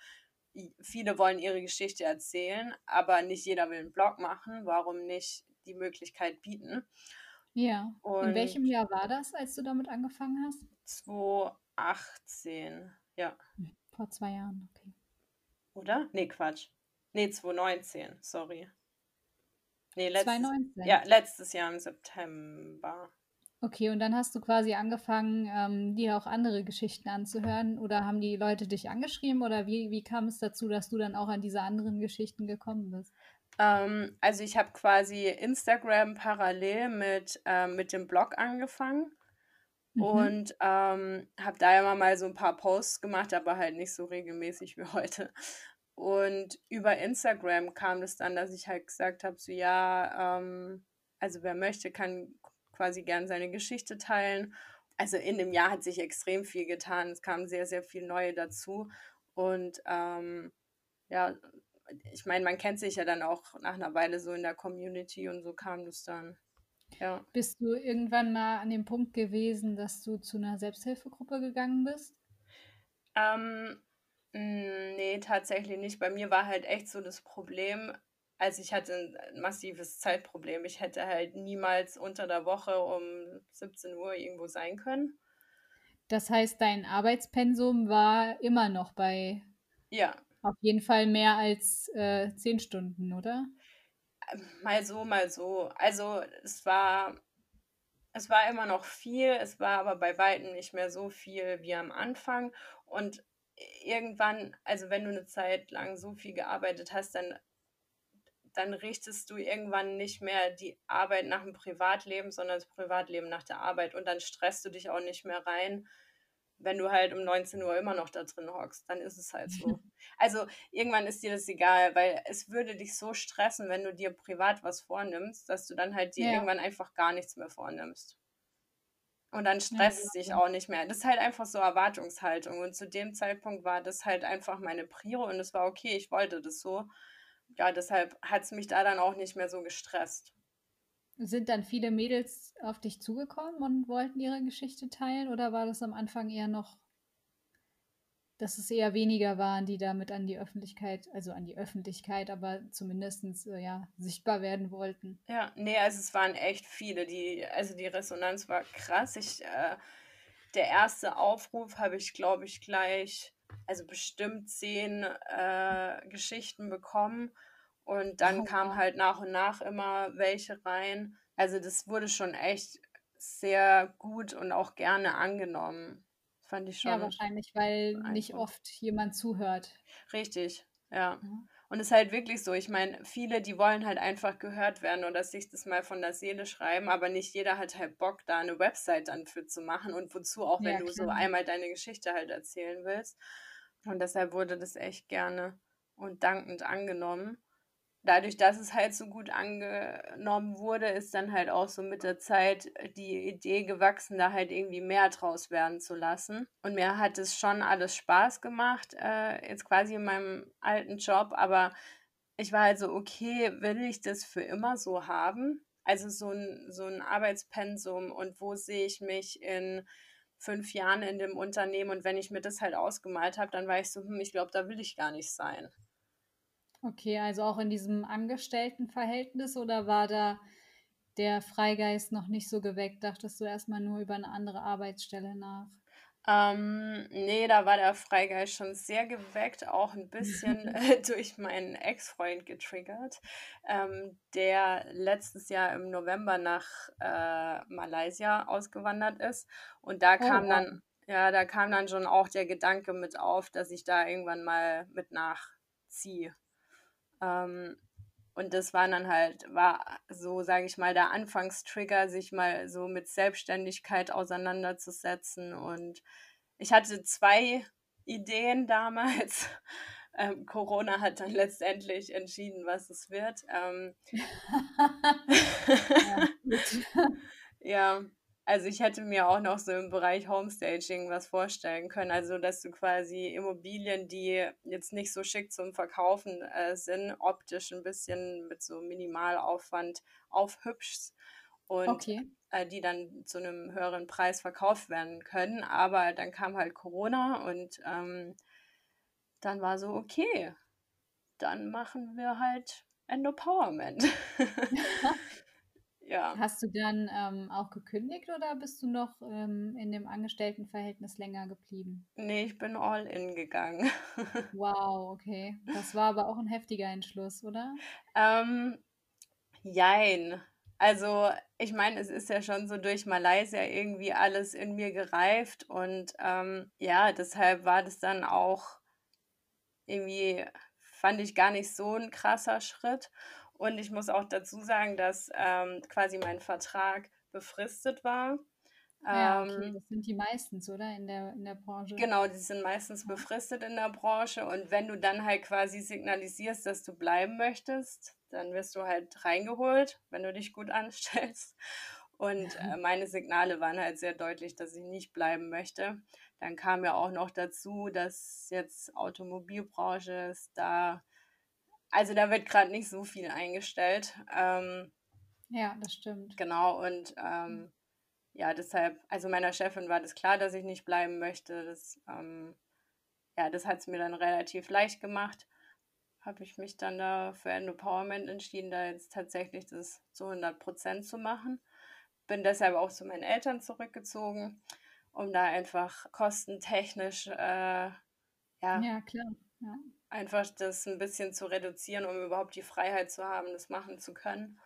viele wollen ihre Geschichte erzählen, aber nicht jeder will einen Blog machen, warum nicht die Möglichkeit bieten? Ja. Und In welchem Jahr war das, als du damit angefangen hast? 2018, ja. Hm, vor zwei Jahren, okay. Oder? Nee, Quatsch. Nee, 2019, sorry. Nee, letztes, 2019? Ja, letztes Jahr im September. Okay, und dann hast du quasi angefangen, ähm, dir auch andere Geschichten anzuhören oder haben die Leute dich angeschrieben oder wie, wie kam es dazu, dass du dann auch an diese anderen Geschichten gekommen bist? Ähm, also ich habe quasi Instagram parallel mit, ähm, mit dem Blog angefangen mhm. und ähm, habe da immer mal so ein paar Posts gemacht, aber halt nicht so regelmäßig wie heute. Und über Instagram kam es dann, dass ich halt gesagt habe, so ja, ähm, also wer möchte, kann quasi gern seine Geschichte teilen. Also in dem Jahr hat sich extrem viel getan. Es kam sehr, sehr viel Neue dazu. Und ähm, ja, ich meine, man kennt sich ja dann auch nach einer Weile so in der Community und so kam das dann. Ja. Bist du irgendwann mal an dem Punkt gewesen, dass du zu einer Selbsthilfegruppe gegangen bist? Ähm, nee, tatsächlich nicht. Bei mir war halt echt so das Problem, also ich hatte ein massives Zeitproblem. Ich hätte halt niemals unter der Woche um 17 Uhr irgendwo sein können. Das heißt, dein Arbeitspensum war immer noch bei ja. Auf jeden Fall mehr als äh, zehn Stunden, oder? Mal so, mal so. Also es war, es war immer noch viel, es war aber bei weitem nicht mehr so viel wie am Anfang. Und irgendwann, also wenn du eine Zeit lang so viel gearbeitet hast, dann, dann richtest du irgendwann nicht mehr die Arbeit nach dem Privatleben, sondern das Privatleben nach der Arbeit. Und dann stresst du dich auch nicht mehr rein wenn du halt um 19 Uhr immer noch da drin hockst, dann ist es halt so. Also irgendwann ist dir das egal, weil es würde dich so stressen, wenn du dir privat was vornimmst, dass du dann halt dir ja. irgendwann einfach gar nichts mehr vornimmst. Und dann stresst es ja, dich auch nicht mehr. Das ist halt einfach so Erwartungshaltung. Und zu dem Zeitpunkt war das halt einfach meine Prio und es war okay, ich wollte das so. Ja, deshalb hat es mich da dann auch nicht mehr so gestresst. Sind dann viele Mädels auf dich zugekommen und wollten ihre Geschichte teilen oder war das am Anfang eher noch, dass es eher weniger waren, die damit an die Öffentlichkeit, also an die Öffentlichkeit, aber zumindest äh, ja, sichtbar werden wollten? Ja, nee, also es waren echt viele, die, also die Resonanz war krass. Ich, äh, der erste Aufruf habe ich, glaube ich, gleich, also bestimmt zehn äh, Geschichten bekommen und dann oh, kam halt nach und nach immer welche rein. Also das wurde schon echt sehr gut und auch gerne angenommen. Fand ich schon. Ja, wahrscheinlich, weil nicht oft jemand zuhört. Richtig, ja. Mhm. Und es ist halt wirklich so, ich meine, viele, die wollen halt einfach gehört werden oder sich das mal von der Seele schreiben, aber nicht jeder hat halt Bock, da eine Website dann für zu machen und wozu auch, wenn ja, du so einmal deine Geschichte halt erzählen willst. Und deshalb wurde das echt gerne und dankend angenommen dadurch, dass es halt so gut angenommen wurde, ist dann halt auch so mit der Zeit die Idee gewachsen, da halt irgendwie mehr draus werden zu lassen. Und mir hat es schon alles Spaß gemacht, äh, jetzt quasi in meinem alten Job, aber ich war halt so, okay, will ich das für immer so haben? Also so ein, so ein Arbeitspensum und wo sehe ich mich in fünf Jahren in dem Unternehmen und wenn ich mir das halt ausgemalt habe, dann war ich so, hm, ich glaube, da will ich gar nicht sein. Okay, also auch in diesem Angestelltenverhältnis oder war da der Freigeist noch nicht so geweckt? Dachtest du erstmal nur über eine andere Arbeitsstelle nach? Ähm, ne, da war der Freigeist schon sehr geweckt, auch ein bisschen, äh, durch meinen Ex-Freund getriggert, ähm, der letztes Jahr im November nach, äh, Malaysia ausgewandert ist. Und da Oh, kam wow. dann ja, da kam dann schon auch der Gedanke mit auf, dass ich da irgendwann mal mit nachziehe. Ähm, und das war dann halt war so, sage ich mal, der Anfangstrigger, sich mal so mit Selbstständigkeit auseinanderzusetzen. Und ich hatte 2 Ideen damals. Ähm, Corona hat dann letztendlich entschieden, was es wird. Ähm Ja. Ja, also ich hätte mir auch noch so im Bereich Homestaging was vorstellen können. Also, dass du quasi Immobilien, die jetzt nicht so schick zum Verkaufen, äh, sind, optisch ein bisschen mit so Minimalaufwand aufhübschst und, Okay. äh, die dann zu einem höheren Preis verkauft werden können. Aber dann kam halt Corona und, ähm, dann war so: „Okay, dann machen wir halt Endopowerment.“ Ja. Hast du dann, ähm, auch gekündigt oder bist du noch, ähm, in dem Angestelltenverhältnis länger geblieben? Ne, ich bin all in gegangen. Wow, okay. Das war aber auch 'n heftiger Entschluss, oder? Ähm, jein. Also, ich meine, es ist ja schon so durch Malaysia irgendwie alles in mir gereift und, ähm, ja, deshalb war das dann auch irgendwie fand ich gar nicht so 'n krasser Schritt. Und ich muss auch dazu sagen, dass, ähm, quasi mein Vertrag befristet war. Ja, okay, Ähm das sind die meistens, oder, in der in der Branche? Genau, die sind meistens Ja. befristet in der Branche und wenn du dann halt quasi signalisierst, dass du bleiben möchtest, dann wirst du halt reingeholt, wenn du dich gut anstellst. Und, äh, meine Signale waren halt sehr deutlich, dass ich nicht bleiben möchte. Dann kam ja auch noch dazu, dass jetzt Automobilbranche ist, da also, da wird grad nicht so viel eingestellt. Ähm Ja, das stimmt. Genau und, ähm, ja, deshalb also, meiner Chefin war das klar, dass ich nicht bleiben möchte. Das, ähm ja, das hat's mir dann relativ leicht gemacht. Habe ich mich dann da für Endopowerment entschieden, da jetzt tatsächlich das zu 100% zu machen. Bin deshalb auch zu meinen Eltern zurückgezogen, um da einfach kostentechnisch, äh, ja Ja, klar, ja. Einfach das 'n bisschen zu reduzieren, um überhaupt die Freiheit zu haben, das machen zu können,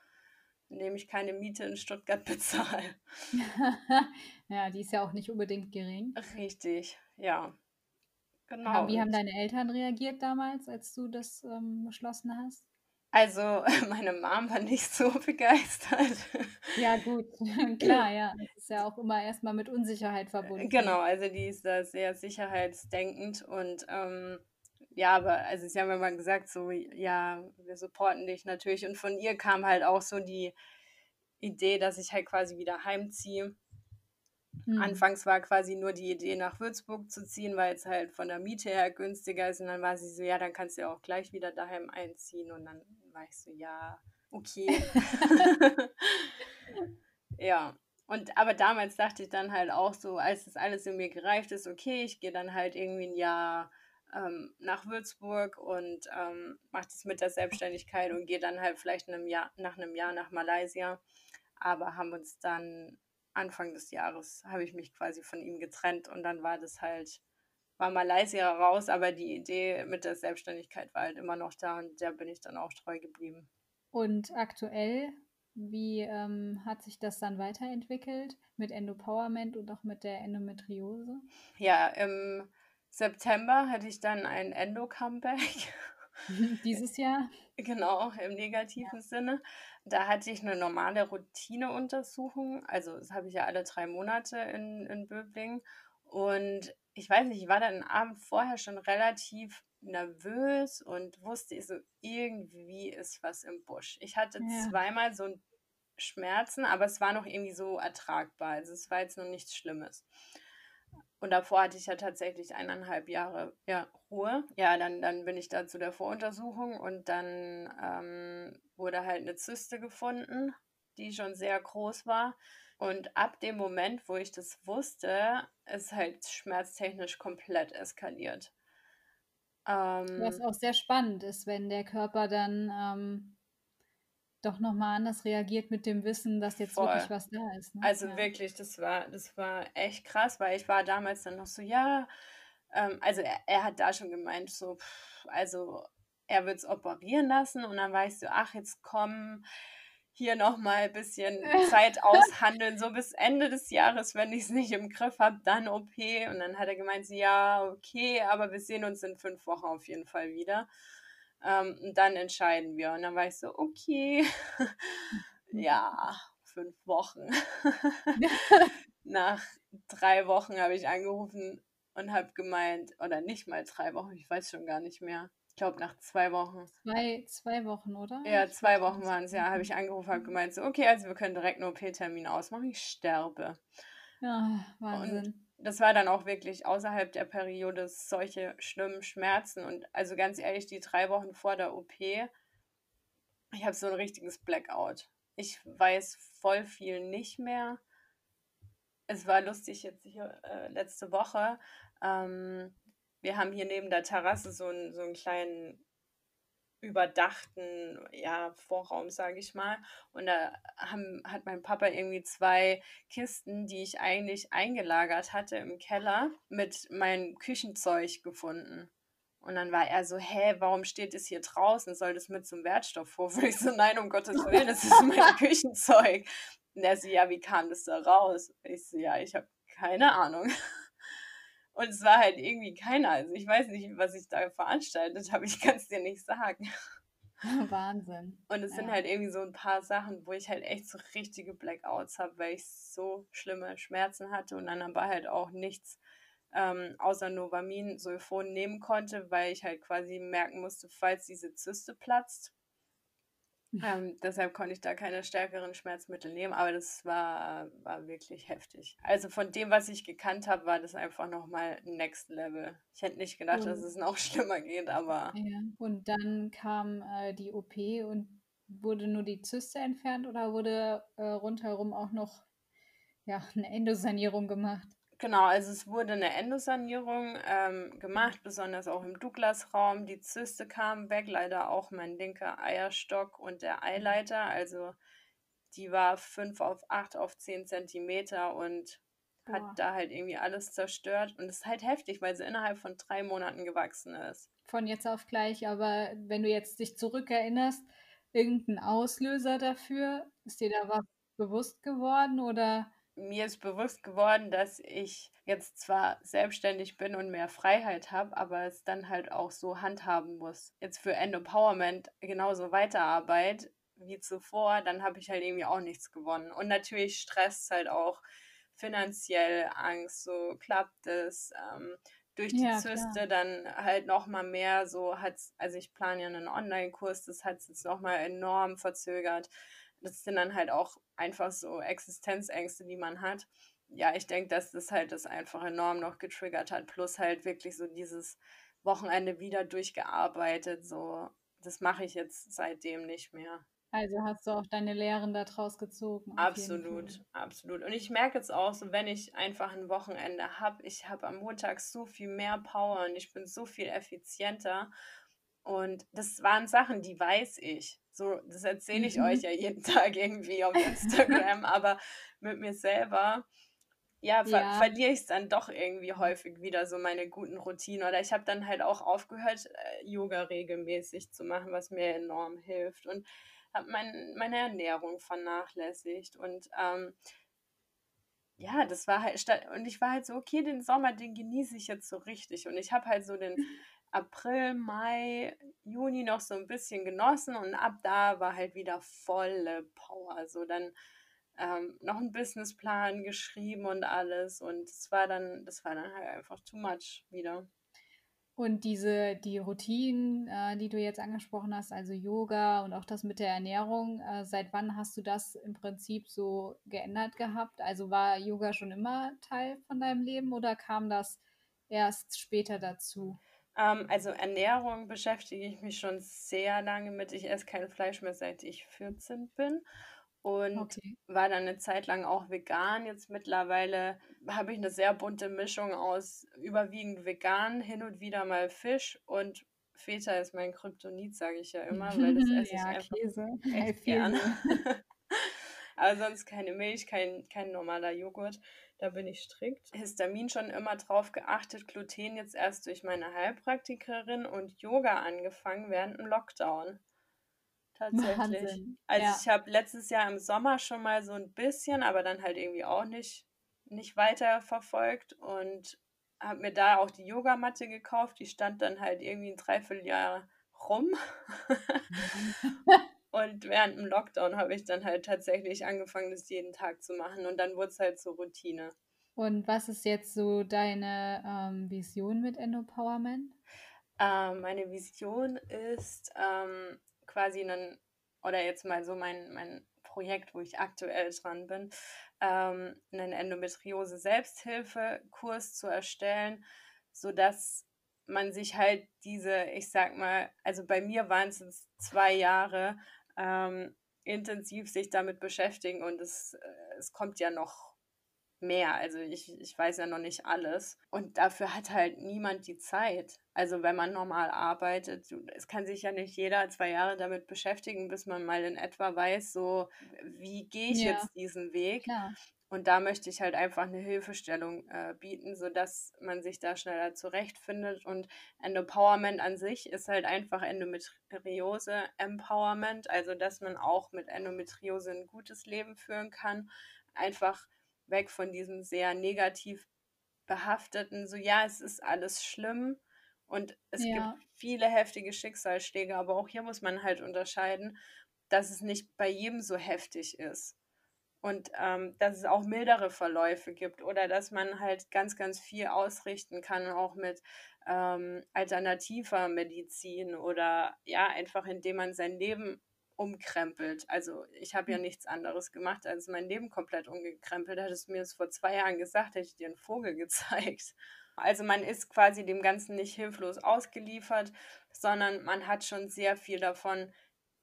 indem ich keine Miete in Stuttgart bezahle. Ja, die ist ja auch nicht unbedingt gering. Richtig, ja. Genau wie haben deine Eltern reagiert damals, als du das, ähm, beschlossen hast? Also, meine Mom war nicht so begeistert. Ja gut, klar, ja. Das ist ja auch immer erst mal mit Unsicherheit verbunden. genau, also die ist da sehr sicherheitsdenkend und, ähm, ja, aber also sie haben immer gesagt so: „Ja, wir supporten dich natürlich.“ Und von ihr kam halt auch so die Idee, dass ich halt quasi wieder heimziehe. Mhm. Anfangs war quasi nur die Idee, nach Würzburg zu ziehen, weil's halt von der Miete her günstiger ist und dann war sie so: „Ja, dann kannst du ja auch gleich wieder daheim einziehen.“ Und dann war ich so: „Ja, okay.“ Ja, und aber damals dachte ich dann halt auch so, als das alles in mir gereift ist: „Okay, ich gehe dann halt irgendwie 'n Jahr, ähm, nach Würzburg und, ähm, mache das mit der Selbstständigkeit und gehe dann halt vielleicht 'nem Jahr nach 'nem Jahr nach Malaysia.“ Aber haben uns dann Anfang des Jahres habe ich mich quasi von ihm getrennt und dann war das halt war Malaysia raus, aber die Idee mit der Selbstständigkeit war halt immer noch da und der bin ich dann auch treu geblieben. Und aktuell, wie, ähm, hat sich das dann weiterentwickelt mit Endopowerment und auch mit der Endometriose? Ja, im September hatte ich dann ein Endo-Comeback. Dieses Jahr? Genau, im Ja. negativen Sinne. Da hatte ich 'ne normale Routineuntersuchung. Also, das habe ich ja alle 3 Monate in in Böblingen. Und ich weiß nicht, ich war dann Abend vorher schon relativ nervös und wusste so: „Irgendwie ist was im Busch.“ Ich hatte Ja. zweimal so Schmerzen, aber es war noch irgendwie so ertragbar. Also, es war jetzt noch nichts Schlimmes. Und davor hatte ich ja tatsächlich 1 1/2 Jahre, ja, Ruhe. Ja, dann dann bin ich da zu der Voruntersuchung und dann, ähm, wurde halt 'ne Zyste gefunden, die schon sehr groß war. Und ab dem Moment, wo ich das wusste, ist halt schmerztechnisch komplett eskaliert. Was Ähm auch sehr spannend ist, wenn der Körper dann, ähm doch nochmal anders reagiert mit dem Wissen, dass jetzt Voll. wirklich was da ist. Ne? Also ja. wirklich, das war, das war echt krass, weil ich war damals dann noch so, ja, ähm, also er, er hat da schon gemeint, so, pff, also er wird es operieren lassen und dann war ich so, ach, jetzt komm, hier nochmal ein bisschen Zeit aushandeln, so bis Ende des Jahres, wenn ich es nicht im Griff habe, dann OP. Und dann hat er gemeint, ja, okay, aber wir sehen uns in fünf Wochen auf jeden Fall wieder. Ähm, und dann entscheiden wir. Und dann war ich so, okay, ja, fünf Wochen. Nach drei Wochen habe ich angerufen und habe gemeint, oder nicht mal drei Wochen, ich weiß schon gar nicht mehr. Ich glaube, nach zwei Wochen. Zwei, zwei Wochen, oder? Ja, zwei Wochen waren es, ja. Habe ich angerufen, habe gemeint, so, okay, also wir können direkt einen OP-Termin ausmachen. Ich sterbe. Ja, Wahnsinn. Und das war dann auch wirklich außerhalb der Periode solche schlimmen Schmerzen. Und also ganz ehrlich, die drei Wochen vor der OP, ich habe so ein richtiges Blackout. Ich weiß voll viel nicht mehr. Es war lustig jetzt hier äh, letzte Woche. Ähm, wir haben hier neben der Terrasse so einen, so einen kleinen überdachten ja, Vorraum, sage ich mal. Und da haben, hat mein Papa irgendwie zwei Kisten, die ich eigentlich eingelagert hatte im Keller, mit meinem Küchenzeug gefunden. Und dann war er so, hä, warum steht es hier draußen? Soll das mit zum Wertstoffhof? Und ich so, nein, um Gottes Willen, das ist mein Küchenzeug. Und er so, ja, wie kam das da raus? Ich so, ja, ich habe keine Ahnung. Und es war halt irgendwie keiner. Also ich weiß nicht, was ich da veranstaltet habe. Ich kann es dir nicht sagen. Wahnsinn. Und es ja. sind halt irgendwie so ein paar Sachen, wo ich halt echt so richtige Blackouts habe, weil ich so schlimme Schmerzen hatte und dann aber halt auch nichts ähm, außer Novamin, Sulfon nehmen konnte, weil ich halt quasi merken musste, falls diese Zyste platzt, ähm, deshalb konnte ich da keine stärkeren Schmerzmittel nehmen, aber das war, war wirklich heftig. Also von dem, was ich gekannt habe, war das einfach nochmal Next Level. Ich hätte nicht gedacht, und, dass es noch schlimmer geht, aber. Ja. Und dann kam äh, die OP und wurde nur die Zyste entfernt oder wurde äh, rundherum auch noch ja, eine Endosanierung gemacht? Genau, also es wurde eine Endosanierung ähm, gemacht, besonders auch im Douglas-Raum. Die Zyste kam weg, leider auch mein linker Eierstock und der Eileiter. Also die war 5 auf 8 auf 10 Zentimeter und hat Boah. da halt irgendwie alles zerstört. Und es ist halt heftig, weil sie innerhalb von drei Monaten gewachsen ist. Von jetzt auf gleich, aber wenn du jetzt dich zurückerinnerst, irgendein Auslöser dafür, ist dir da was bewusst geworden oder? Mir ist bewusst geworden, dass ich jetzt zwar selbstständig bin und mehr Freiheit habe, aber es dann halt auch so handhaben muss. Jetzt für Empowerment genauso Weiterarbeit wie zuvor, dann habe ich halt irgendwie auch nichts gewonnen. Und natürlich Stress halt auch finanziell Angst, so klappt es. Ähm, durch die ja, Zyste klar. dann halt nochmal mehr so hat also ich plane ja einen Online-Kurs, das hat es jetzt nochmal enorm verzögert das sind dann halt auch einfach so Existenzängste, die man hat. Ja, ich denke, dass das halt das einfach enorm noch getriggert hat. Plus halt wirklich so dieses Wochenende wieder durchgearbeitet. So, das mache ich jetzt seitdem nicht mehr. Also hast du auch deine Lehren daraus gezogen. Absolut, absolut. Und ich merke jetzt auch so, wenn ich einfach ein Wochenende habe, ich habe am Montag so viel mehr Power und ich bin so viel effizienter. Und das waren Sachen, die weiß ich. So, das erzähle ich mhm. euch ja jeden Tag irgendwie auf Instagram, aber mit mir selber, ja, ver ja. verliere ich es dann doch irgendwie häufig wieder, so meine guten Routinen. Oder ich habe dann halt auch aufgehört, äh, Yoga regelmäßig zu machen, was mir enorm hilft. Und habe mein, meine Ernährung vernachlässigt. Und ähm, ja, das war halt, und ich war halt so, okay, den Sommer, den genieße ich jetzt so richtig. Und ich habe halt so den April, Mai, Juni noch so ein bisschen genossen und ab da war halt wieder volle Power. Also dann ähm, noch einen Businessplan geschrieben und alles und es war dann, das war dann halt einfach too much wieder. Und diese, die Routinen, äh, die du jetzt angesprochen hast, also Yoga und auch das mit der Ernährung, äh, seit wann hast du das im Prinzip so geändert gehabt? Also war Yoga schon immer Teil von deinem Leben oder kam das erst später dazu? Ähm, also Ernährung beschäftige ich mich schon sehr lange mit. Ich esse kein Fleisch mehr, seit ich 14 bin. Und okay. war dann eine Zeit lang auch vegan. Jetzt mittlerweile habe ich eine sehr bunte Mischung aus überwiegend vegan, hin und wieder mal Fisch und Feta ist mein Kryptonit, sage ich ja immer, weil das esse ich ja, einfach Käse. echt gerne. Aber sonst keine Milch, kein, kein normaler Joghurt. Da bin ich strikt. Histamin schon immer drauf geachtet. Gluten jetzt erst durch meine Heilpraktikerin und Yoga angefangen während dem Lockdown. Tatsächlich. Wahnsinn. Also ja. ich habe letztes Jahr im Sommer schon mal so ein bisschen, aber dann halt irgendwie auch nicht, nicht weiter verfolgt und habe mir da auch die Yogamatte gekauft. Die stand dann halt irgendwie ein Dreivierteljahr rum. und während dem Lockdown habe ich dann halt tatsächlich angefangen, das jeden Tag zu machen. Und dann wurde es halt so Routine. Und was ist jetzt so deine ähm, Vision mit Endopowerment? Ähm, meine Vision ist ähm, quasi ein, oder jetzt mal so mein, mein Projekt, wo ich aktuell dran bin, ähm, einen Endometriose-Selbsthilfe-Kurs zu erstellen, sodass man sich halt diese, ich sag mal, also bei mir waren es jetzt zwei Jahre, ähm, intensiv sich damit beschäftigen und es, äh, es kommt ja noch mehr. Also ich, ich weiß ja noch nicht alles. Und dafür hat halt niemand die Zeit. Also wenn man normal arbeitet, es kann sich ja nicht jeder zwei Jahre damit beschäftigen, bis man mal in etwa weiß, so wie gehe ich ja, jetzt diesen Weg. Klar. Und da möchte ich halt einfach eine Hilfestellung äh, bieten, sodass man sich da schneller zurechtfindet. Und Endopowerment an sich ist halt einfach Endometriose-Empowerment, also dass man auch mit Endometriose ein gutes Leben führen kann. Einfach weg von diesem sehr negativ behafteten, so ja, es ist alles schlimm und es ja. gibt viele heftige Schicksalsschläge, aber auch hier muss man halt unterscheiden, dass es nicht bei jedem so heftig ist und ähm, dass es auch mildere Verläufe gibt oder dass man halt ganz, ganz viel ausrichten kann, auch mit ähm, alternativer Medizin oder ja, einfach indem man sein Leben umkrempelt. Also ich habe ja hm. nichts anderes gemacht, als mein Leben komplett umgekrempelt. Hättest du mir das vor zwei Jahren gesagt, hätte ich dir einen Vogel gezeigt. Also man ist quasi dem Ganzen nicht hilflos ausgeliefert, sondern man hat schon sehr viel davon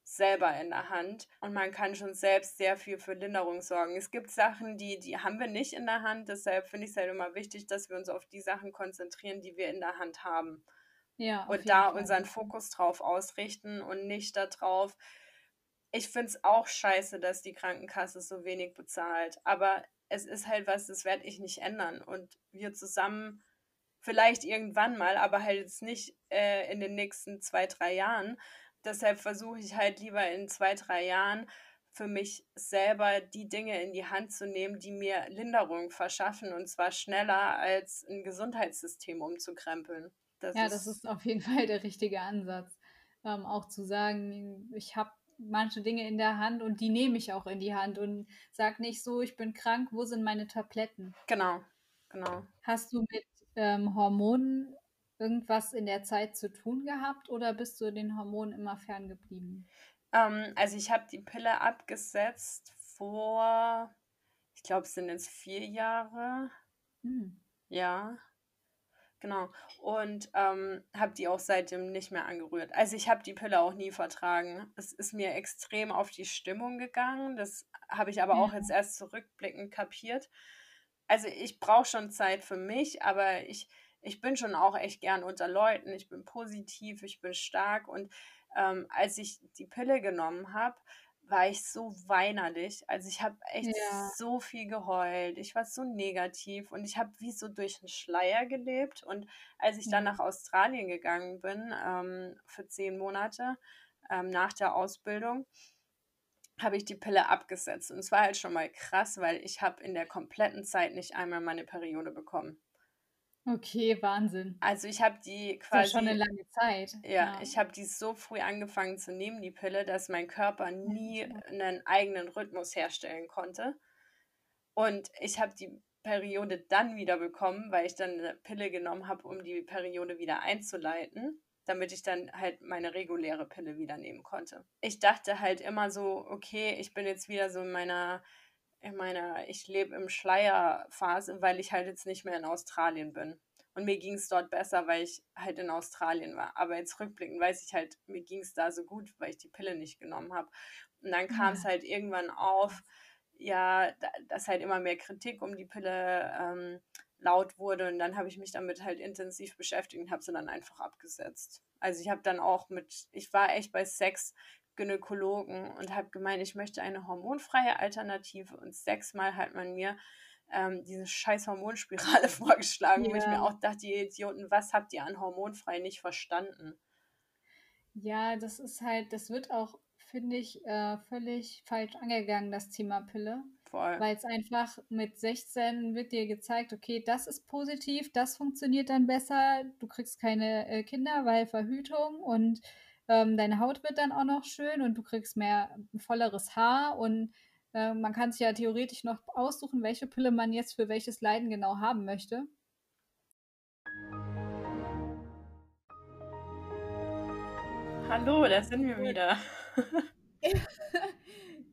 selber in der Hand und man kann schon selbst sehr viel für Linderung sorgen. Es gibt Sachen, die, die haben wir nicht in der Hand, deshalb finde ich es halt immer wichtig, dass wir uns auf die Sachen konzentrieren, die wir in der Hand haben. Ja, und da Fall. unseren Fokus drauf ausrichten und nicht darauf, ich finde es auch scheiße, dass die Krankenkasse so wenig bezahlt. Aber es ist halt was, das werde ich nicht ändern. Und wir zusammen, vielleicht irgendwann mal, aber halt jetzt nicht äh, in den nächsten zwei, drei Jahren. Deshalb versuche ich halt lieber in zwei, drei Jahren für mich selber die Dinge in die Hand zu nehmen, die mir Linderung verschaffen und zwar schneller als ein Gesundheitssystem umzukrempeln. Das ja, ist das ist auf jeden Fall der richtige Ansatz. Ähm, auch zu sagen, ich habe manche Dinge in der Hand und die nehme ich auch in die Hand und sag nicht so, ich bin krank, wo sind meine Tabletten? Genau, genau. Hast du mit ähm, Hormonen irgendwas in der Zeit zu tun gehabt oder bist du den Hormonen immer ferngeblieben? Ähm, also ich habe die Pille abgesetzt vor, ich glaube, es sind jetzt vier Jahre. Hm. Ja, Genau. Und ähm, habe die auch seitdem nicht mehr angerührt. Also ich habe die Pille auch nie vertragen. Es ist mir extrem auf die Stimmung gegangen. Das habe ich aber ja. auch jetzt erst zurückblickend kapiert. Also ich brauche schon Zeit für mich, aber ich, ich bin schon auch echt gern unter Leuten. Ich bin positiv, ich bin stark. Und ähm, als ich die Pille genommen habe, war ich so weinerlich. Also ich habe echt ja. so viel geheult. Ich war so negativ und ich habe wie so durch einen Schleier gelebt. Und als ich dann nach Australien gegangen bin ähm, für zehn Monate ähm, nach der Ausbildung, habe ich die Pille abgesetzt. Und es war halt schon mal krass, weil ich habe in der kompletten Zeit nicht einmal meine Periode bekommen. Okay, Wahnsinn. Also ich habe die quasi. Das ist ja schon eine lange Zeit. Ja, ja. ich habe die so früh angefangen zu nehmen, die Pille, dass mein Körper nie einen eigenen Rhythmus herstellen konnte. Und ich habe die Periode dann wieder bekommen, weil ich dann eine Pille genommen habe, um die Periode wieder einzuleiten, damit ich dann halt meine reguläre Pille wieder nehmen konnte. Ich dachte halt immer so, okay, ich bin jetzt wieder so in meiner in meiner Ich lebe im Schleier-Phase, weil ich halt jetzt nicht mehr in Australien bin. Und mir ging es dort besser, weil ich halt in Australien war. Aber jetzt rückblickend weiß ich halt, mir ging es da so gut, weil ich die Pille nicht genommen habe. Und dann kam es halt irgendwann auf, ja, dass halt immer mehr Kritik um die Pille ähm, laut wurde. Und dann habe ich mich damit halt intensiv beschäftigt und habe sie dann einfach abgesetzt. Also ich habe dann auch mit, ich war echt bei Sex Gynäkologen und habe gemeint, ich möchte eine hormonfreie Alternative und sechsmal hat man mir ähm, diese scheiß Hormonspirale vorgeschlagen, ja. wo ich mir auch dachte, ihr Idioten, was habt ihr an hormonfrei nicht verstanden? Ja, das ist halt, das wird auch, finde ich, äh, völlig falsch angegangen, das Thema Pille. Weil es einfach mit 16 wird dir gezeigt, okay, das ist positiv, das funktioniert dann besser, du kriegst keine äh, Kinder, weil Verhütung und ähm, deine Haut wird dann auch noch schön und du kriegst mehr volleres Haar und äh, man kann sich ja theoretisch noch aussuchen, welche Pille man jetzt für welches Leiden genau haben möchte. Hallo, da sind wir wieder.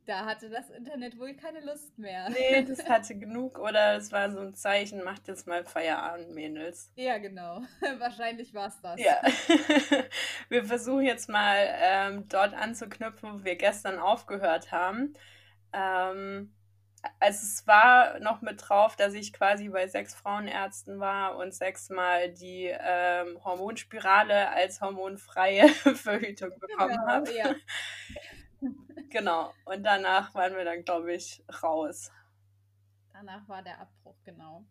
Da hatte das Internet wohl keine Lust mehr. Nee, das hatte genug oder es war so ein Zeichen, macht jetzt mal Feierabend, Mädels. Ja, genau. Wahrscheinlich war es das. Ja. wir versuchen jetzt mal ähm, dort anzuknüpfen, wo wir gestern aufgehört haben. Ähm, also es war noch mit drauf, dass ich quasi bei sechs Frauenärzten war und sechsmal die ähm, Hormonspirale als hormonfreie Verhütung bekommen genau, habe. Ja. Genau. Und danach waren wir dann, glaube ich, raus. Danach war der Abbruch, genau.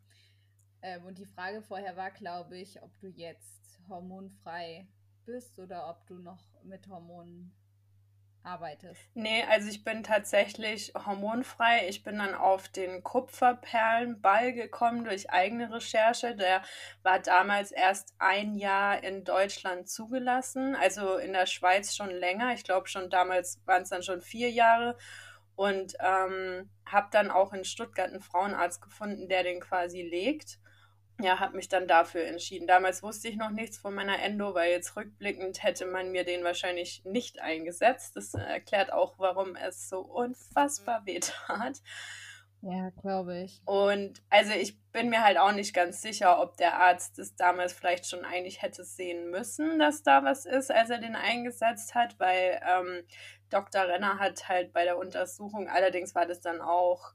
Ähm, und die Frage vorher war, glaube ich, ob du jetzt hormonfrei bist oder ob du noch mit Hormonen arbeitest. Nee, also ich bin tatsächlich hormonfrei. Ich bin dann auf den Kupferperlenball gekommen durch eigene Recherche. Der war damals erst ein Jahr in Deutschland zugelassen, also in der Schweiz schon länger. Ich glaube schon damals waren es dann schon vier Jahre. Und ähm, habe dann auch in Stuttgart einen Frauenarzt gefunden, der den quasi legt ja, habe mich dann dafür entschieden. Damals wusste ich noch nichts von meiner Endo, weil jetzt rückblickend hätte man mir den wahrscheinlich nicht eingesetzt. Das erklärt auch, warum es so unfassbar weh tat. Ja, glaube ich. Und also ich bin mir halt auch nicht ganz sicher, ob der Arzt das damals vielleicht schon eigentlich hätte sehen müssen, dass da was ist, als er den eingesetzt hat, weil ähm, Dr. Renner hat halt bei der Untersuchung, allerdings war das dann auch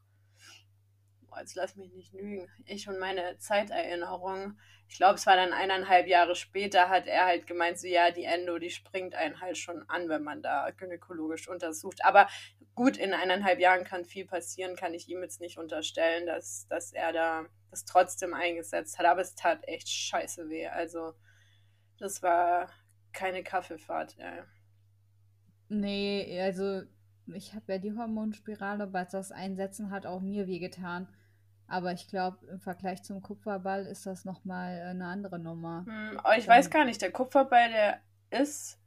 jetzt lass mich nicht lügen, ich und meine Zeiterinnerung, ich glaube, es war dann eineinhalb Jahre später, hat er halt gemeint, so ja, die Endo, die springt einen halt schon an, wenn man da gynäkologisch untersucht. Aber gut, in eineinhalb Jahren kann viel passieren, kann ich ihm jetzt nicht unterstellen, dass, dass er da das trotzdem eingesetzt hat. Aber es tat echt scheiße weh. Also, das war keine Kaffeefahrt. Ja. Nee, also ich habe ja die Hormonspirale, weil das Einsetzen hat auch mir wehgetan. Aber ich glaube, im Vergleich zum Kupferball ist das nochmal eine andere Nummer. Hm, aber ich weiß gar nicht, der Kupferball, der ist,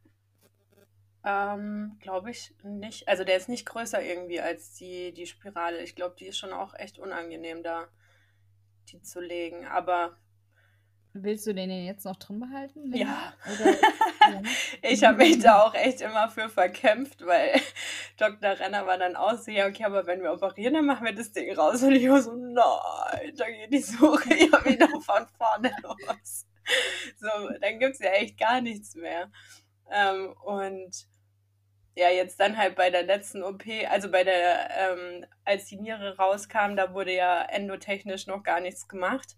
ähm, glaube ich, nicht, also der ist nicht größer irgendwie als die, die Spirale. Ich glaube, die ist schon auch echt unangenehm, da die zu legen. Aber Willst du den jetzt noch drin behalten? Ja. Oder, ja. ich habe mich da auch echt immer für verkämpft, weil Dr. Renner war dann auch so, ja, okay, aber wenn wir operieren, dann machen wir das Ding raus. Und ich war so, nein, da geht die Suche ja wieder von vorne los. So, dann gibt es ja echt gar nichts mehr. Ähm, und ja, jetzt dann halt bei der letzten OP, also bei der, ähm, als die Niere rauskam, da wurde ja endotechnisch noch gar nichts gemacht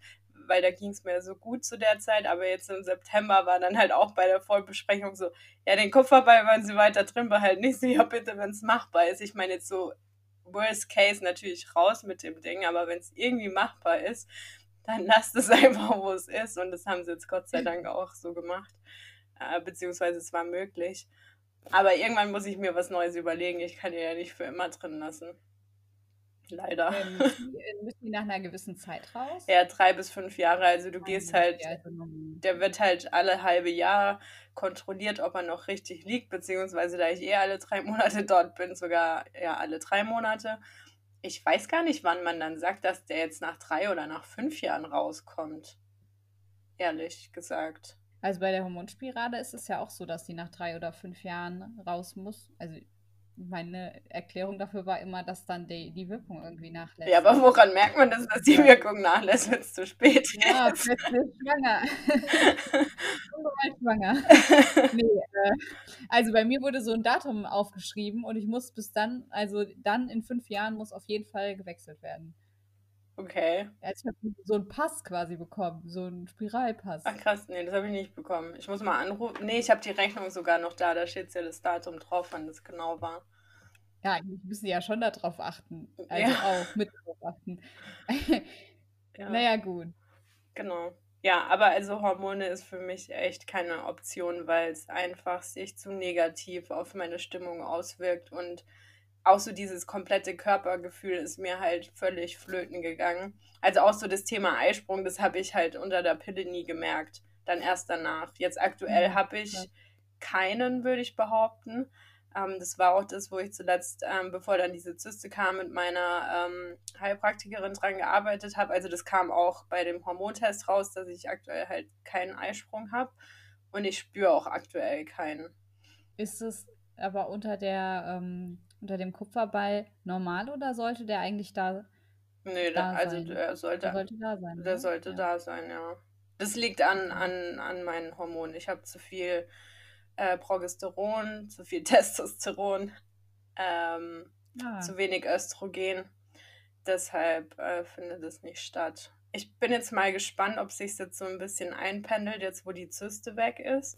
weil da ging es mir so gut zu der Zeit, aber jetzt im September war dann halt auch bei der Vollbesprechung so, ja, den Kupferball wollen sie weiter drin behalten. Ich so, ja, bitte, wenn es machbar ist. Ich meine jetzt so, worst case natürlich raus mit dem Ding, aber wenn es irgendwie machbar ist, dann lasst es einfach, wo es ist. Und das haben sie jetzt Gott sei Dank auch so gemacht. Äh, beziehungsweise es war möglich. Aber irgendwann muss ich mir was Neues überlegen. Ich kann die ja nicht für immer drin lassen. Leider. Ähm, müssen, die, die nach einer gewissen Zeit raus? Ja, drei bis fünf Jahre. Also du gehst halt, der wird halt alle halbe Jahr kontrolliert, ob er noch richtig liegt, beziehungsweise da ich eh alle drei Monate dort bin, sogar ja alle drei Monate. Ich weiß gar nicht, wann man dann sagt, dass der jetzt nach drei oder nach fünf Jahren rauskommt. Ehrlich gesagt. Also bei der Hormonspirale ist es ja auch so, dass sie nach drei oder fünf Jahren raus muss. Also meine Erklärung dafür war immer, dass dann die, die Wirkung irgendwie nachlässt. Ja, aber woran merkt man das, dass die Wirkung nachlässt, wenn es zu spät ist? Ja, plötzlich schwanger. schwanger. nee, äh, also bei mir wurde so ein Datum aufgeschrieben und ich muss bis dann, also dann in fünf Jahren muss auf jeden Fall gewechselt werden. Okay. Also ich habe so einen Pass quasi bekommen, so einen Spiralpass. Ach krass, nee, das habe ich nicht bekommen. Ich muss mal anrufen. Nee, ich habe die Rechnung sogar noch da. Da steht ja das Datum drauf, wann das genau war. Ja, eigentlich müssen die ja schon darauf achten. Also ja. auch mit drauf achten. ja. Naja, gut. Genau. Ja, aber also Hormone ist für mich echt keine Option, weil es einfach sich zu negativ auf meine Stimmung auswirkt und auch so dieses komplette Körpergefühl ist mir halt völlig flöten gegangen. Also auch so das Thema Eisprung, das habe ich halt unter der Pille nie gemerkt. Dann erst danach. Jetzt aktuell mhm. habe ich keinen, würde ich behaupten. Ähm, das war auch das, wo ich zuletzt, ähm, bevor dann diese Zyste kam, mit meiner ähm, Heilpraktikerin dran gearbeitet habe. Also das kam auch bei dem Hormontest raus, dass ich aktuell halt keinen Eisprung habe. Und ich spüre auch aktuell keinen. Ist es aber unter der ähm, unter dem Kupferball normal oder sollte der eigentlich da Nee, da, also sein? der sollte, der sollte da sein. Der ne? sollte ja. da sein, ja. Das liegt an, an, an meinen Hormonen. Ich habe zu viel äh, Progesteron, zu viel Testosteron, ähm, ah. zu wenig Östrogen. Deshalb äh, findet es nicht statt. Ich bin jetzt mal gespannt, ob sich jetzt so ein bisschen einpendelt, jetzt wo die Zyste weg ist.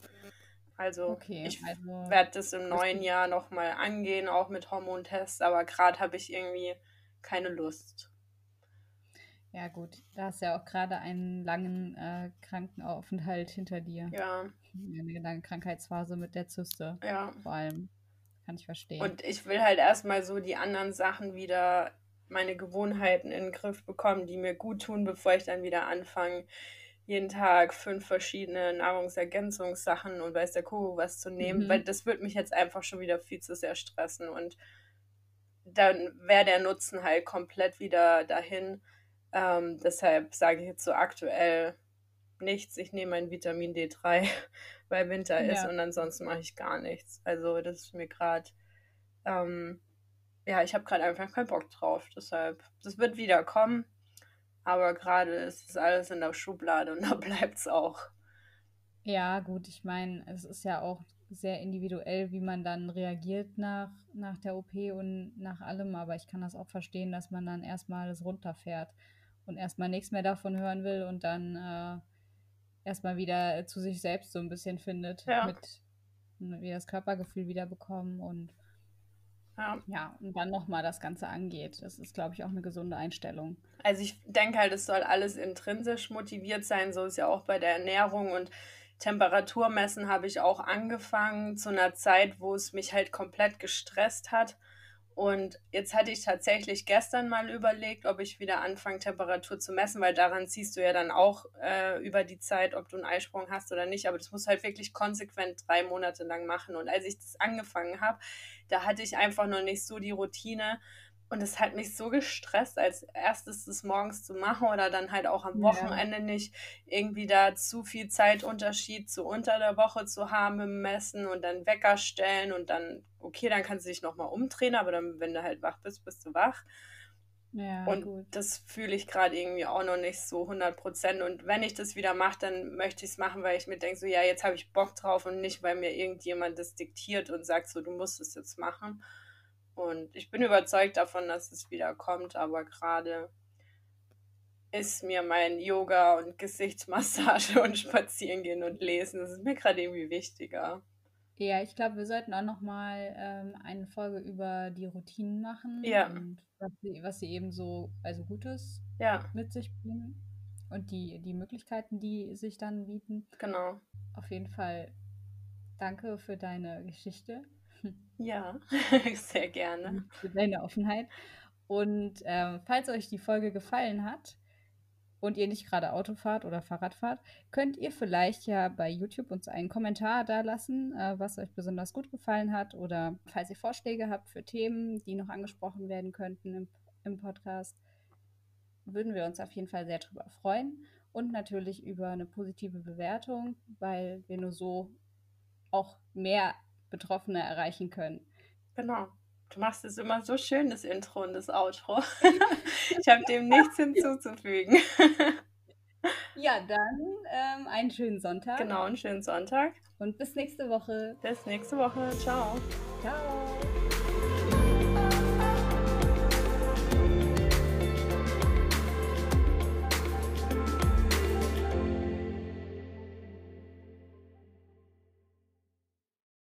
Also okay, ich also werde das im neuen Jahr nochmal angehen, auch mit Hormontests, aber gerade habe ich irgendwie keine Lust. Ja, gut. Da hast ja auch gerade einen langen äh, Krankenaufenthalt hinter dir. Ja. Eine lange Krankheitsphase mit der Zyste. Ja. Vor allem. Kann ich verstehen. Und ich will halt erstmal so die anderen Sachen wieder, meine Gewohnheiten in den Griff bekommen, die mir gut tun, bevor ich dann wieder anfange, jeden Tag fünf verschiedene Nahrungsergänzungssachen und weiß der Kuh was zu nehmen, mhm. weil das wird mich jetzt einfach schon wieder viel zu sehr stressen und dann wäre der Nutzen halt komplett wieder dahin. Ähm, deshalb sage ich jetzt so aktuell nichts. Ich nehme mein Vitamin D3, weil Winter ja. ist und ansonsten mache ich gar nichts. Also das ist mir gerade, ähm, ja, ich habe gerade einfach keinen Bock drauf. Deshalb, das wird wieder kommen. Aber gerade ist es alles in der Schublade und da bleibt es auch. Ja, gut, ich meine, es ist ja auch sehr individuell, wie man dann reagiert nach, nach der OP und nach allem, aber ich kann das auch verstehen, dass man dann erstmal das runterfährt und erstmal nichts mehr davon hören will und dann äh, erstmal wieder zu sich selbst so ein bisschen findet, ja. mit wie das Körpergefühl wieder bekommen und ja. ja, und dann nochmal das Ganze angeht. Das ist, glaube ich, auch eine gesunde Einstellung. Also ich denke halt, es soll alles intrinsisch motiviert sein. So ist ja auch bei der Ernährung und Temperaturmessen habe ich auch angefangen zu einer Zeit, wo es mich halt komplett gestresst hat. Und jetzt hatte ich tatsächlich gestern mal überlegt, ob ich wieder anfange, Temperatur zu messen, weil daran ziehst du ja dann auch äh, über die Zeit, ob du einen Eisprung hast oder nicht. Aber das musst du halt wirklich konsequent drei Monate lang machen. Und als ich das angefangen habe, da hatte ich einfach noch nicht so die Routine. Und es hat mich so gestresst, als erstes das morgens zu machen oder dann halt auch am Wochenende ja. nicht irgendwie da zu viel Zeitunterschied zu unter der Woche zu haben im Messen und dann Wecker stellen und dann, okay, dann kannst du dich nochmal umdrehen, aber dann, wenn du halt wach bist, bist du wach. Ja, und gut. das fühle ich gerade irgendwie auch noch nicht so 100 Prozent. Und wenn ich das wieder mache, dann möchte ich es machen, weil ich mir denke, so, ja, jetzt habe ich Bock drauf und nicht, weil mir irgendjemand das diktiert und sagt, so, du musst es jetzt machen. Und ich bin überzeugt davon, dass es wieder kommt, aber gerade ist mir mein Yoga und Gesichtsmassage und Spazierengehen und Lesen, das ist mir gerade irgendwie wichtiger. Ja, ich glaube, wir sollten auch noch mal ähm, eine Folge über die Routinen machen ja. und was sie, was sie eben so also Gutes ja. mit sich bringen und die, die Möglichkeiten, die sich dann bieten. Genau. Auf jeden Fall danke für deine Geschichte. Ja, sehr gerne. Für deine Offenheit. Und ähm, falls euch die Folge gefallen hat und ihr nicht gerade Auto fahrt oder Fahrrad fahrt, könnt ihr vielleicht ja bei YouTube uns einen Kommentar da lassen, äh, was euch besonders gut gefallen hat oder falls ihr Vorschläge habt für Themen, die noch angesprochen werden könnten im, im Podcast, würden wir uns auf jeden Fall sehr drüber freuen und natürlich über eine positive Bewertung, weil wir nur so auch mehr Betroffene erreichen können. Genau. Du machst es immer so schön, das Intro und das Outro. ich habe dem nichts hinzuzufügen. ja, dann ähm, einen schönen Sonntag. Genau, einen schönen Sonntag. Und bis nächste Woche. Bis nächste Woche. Ciao. Ciao.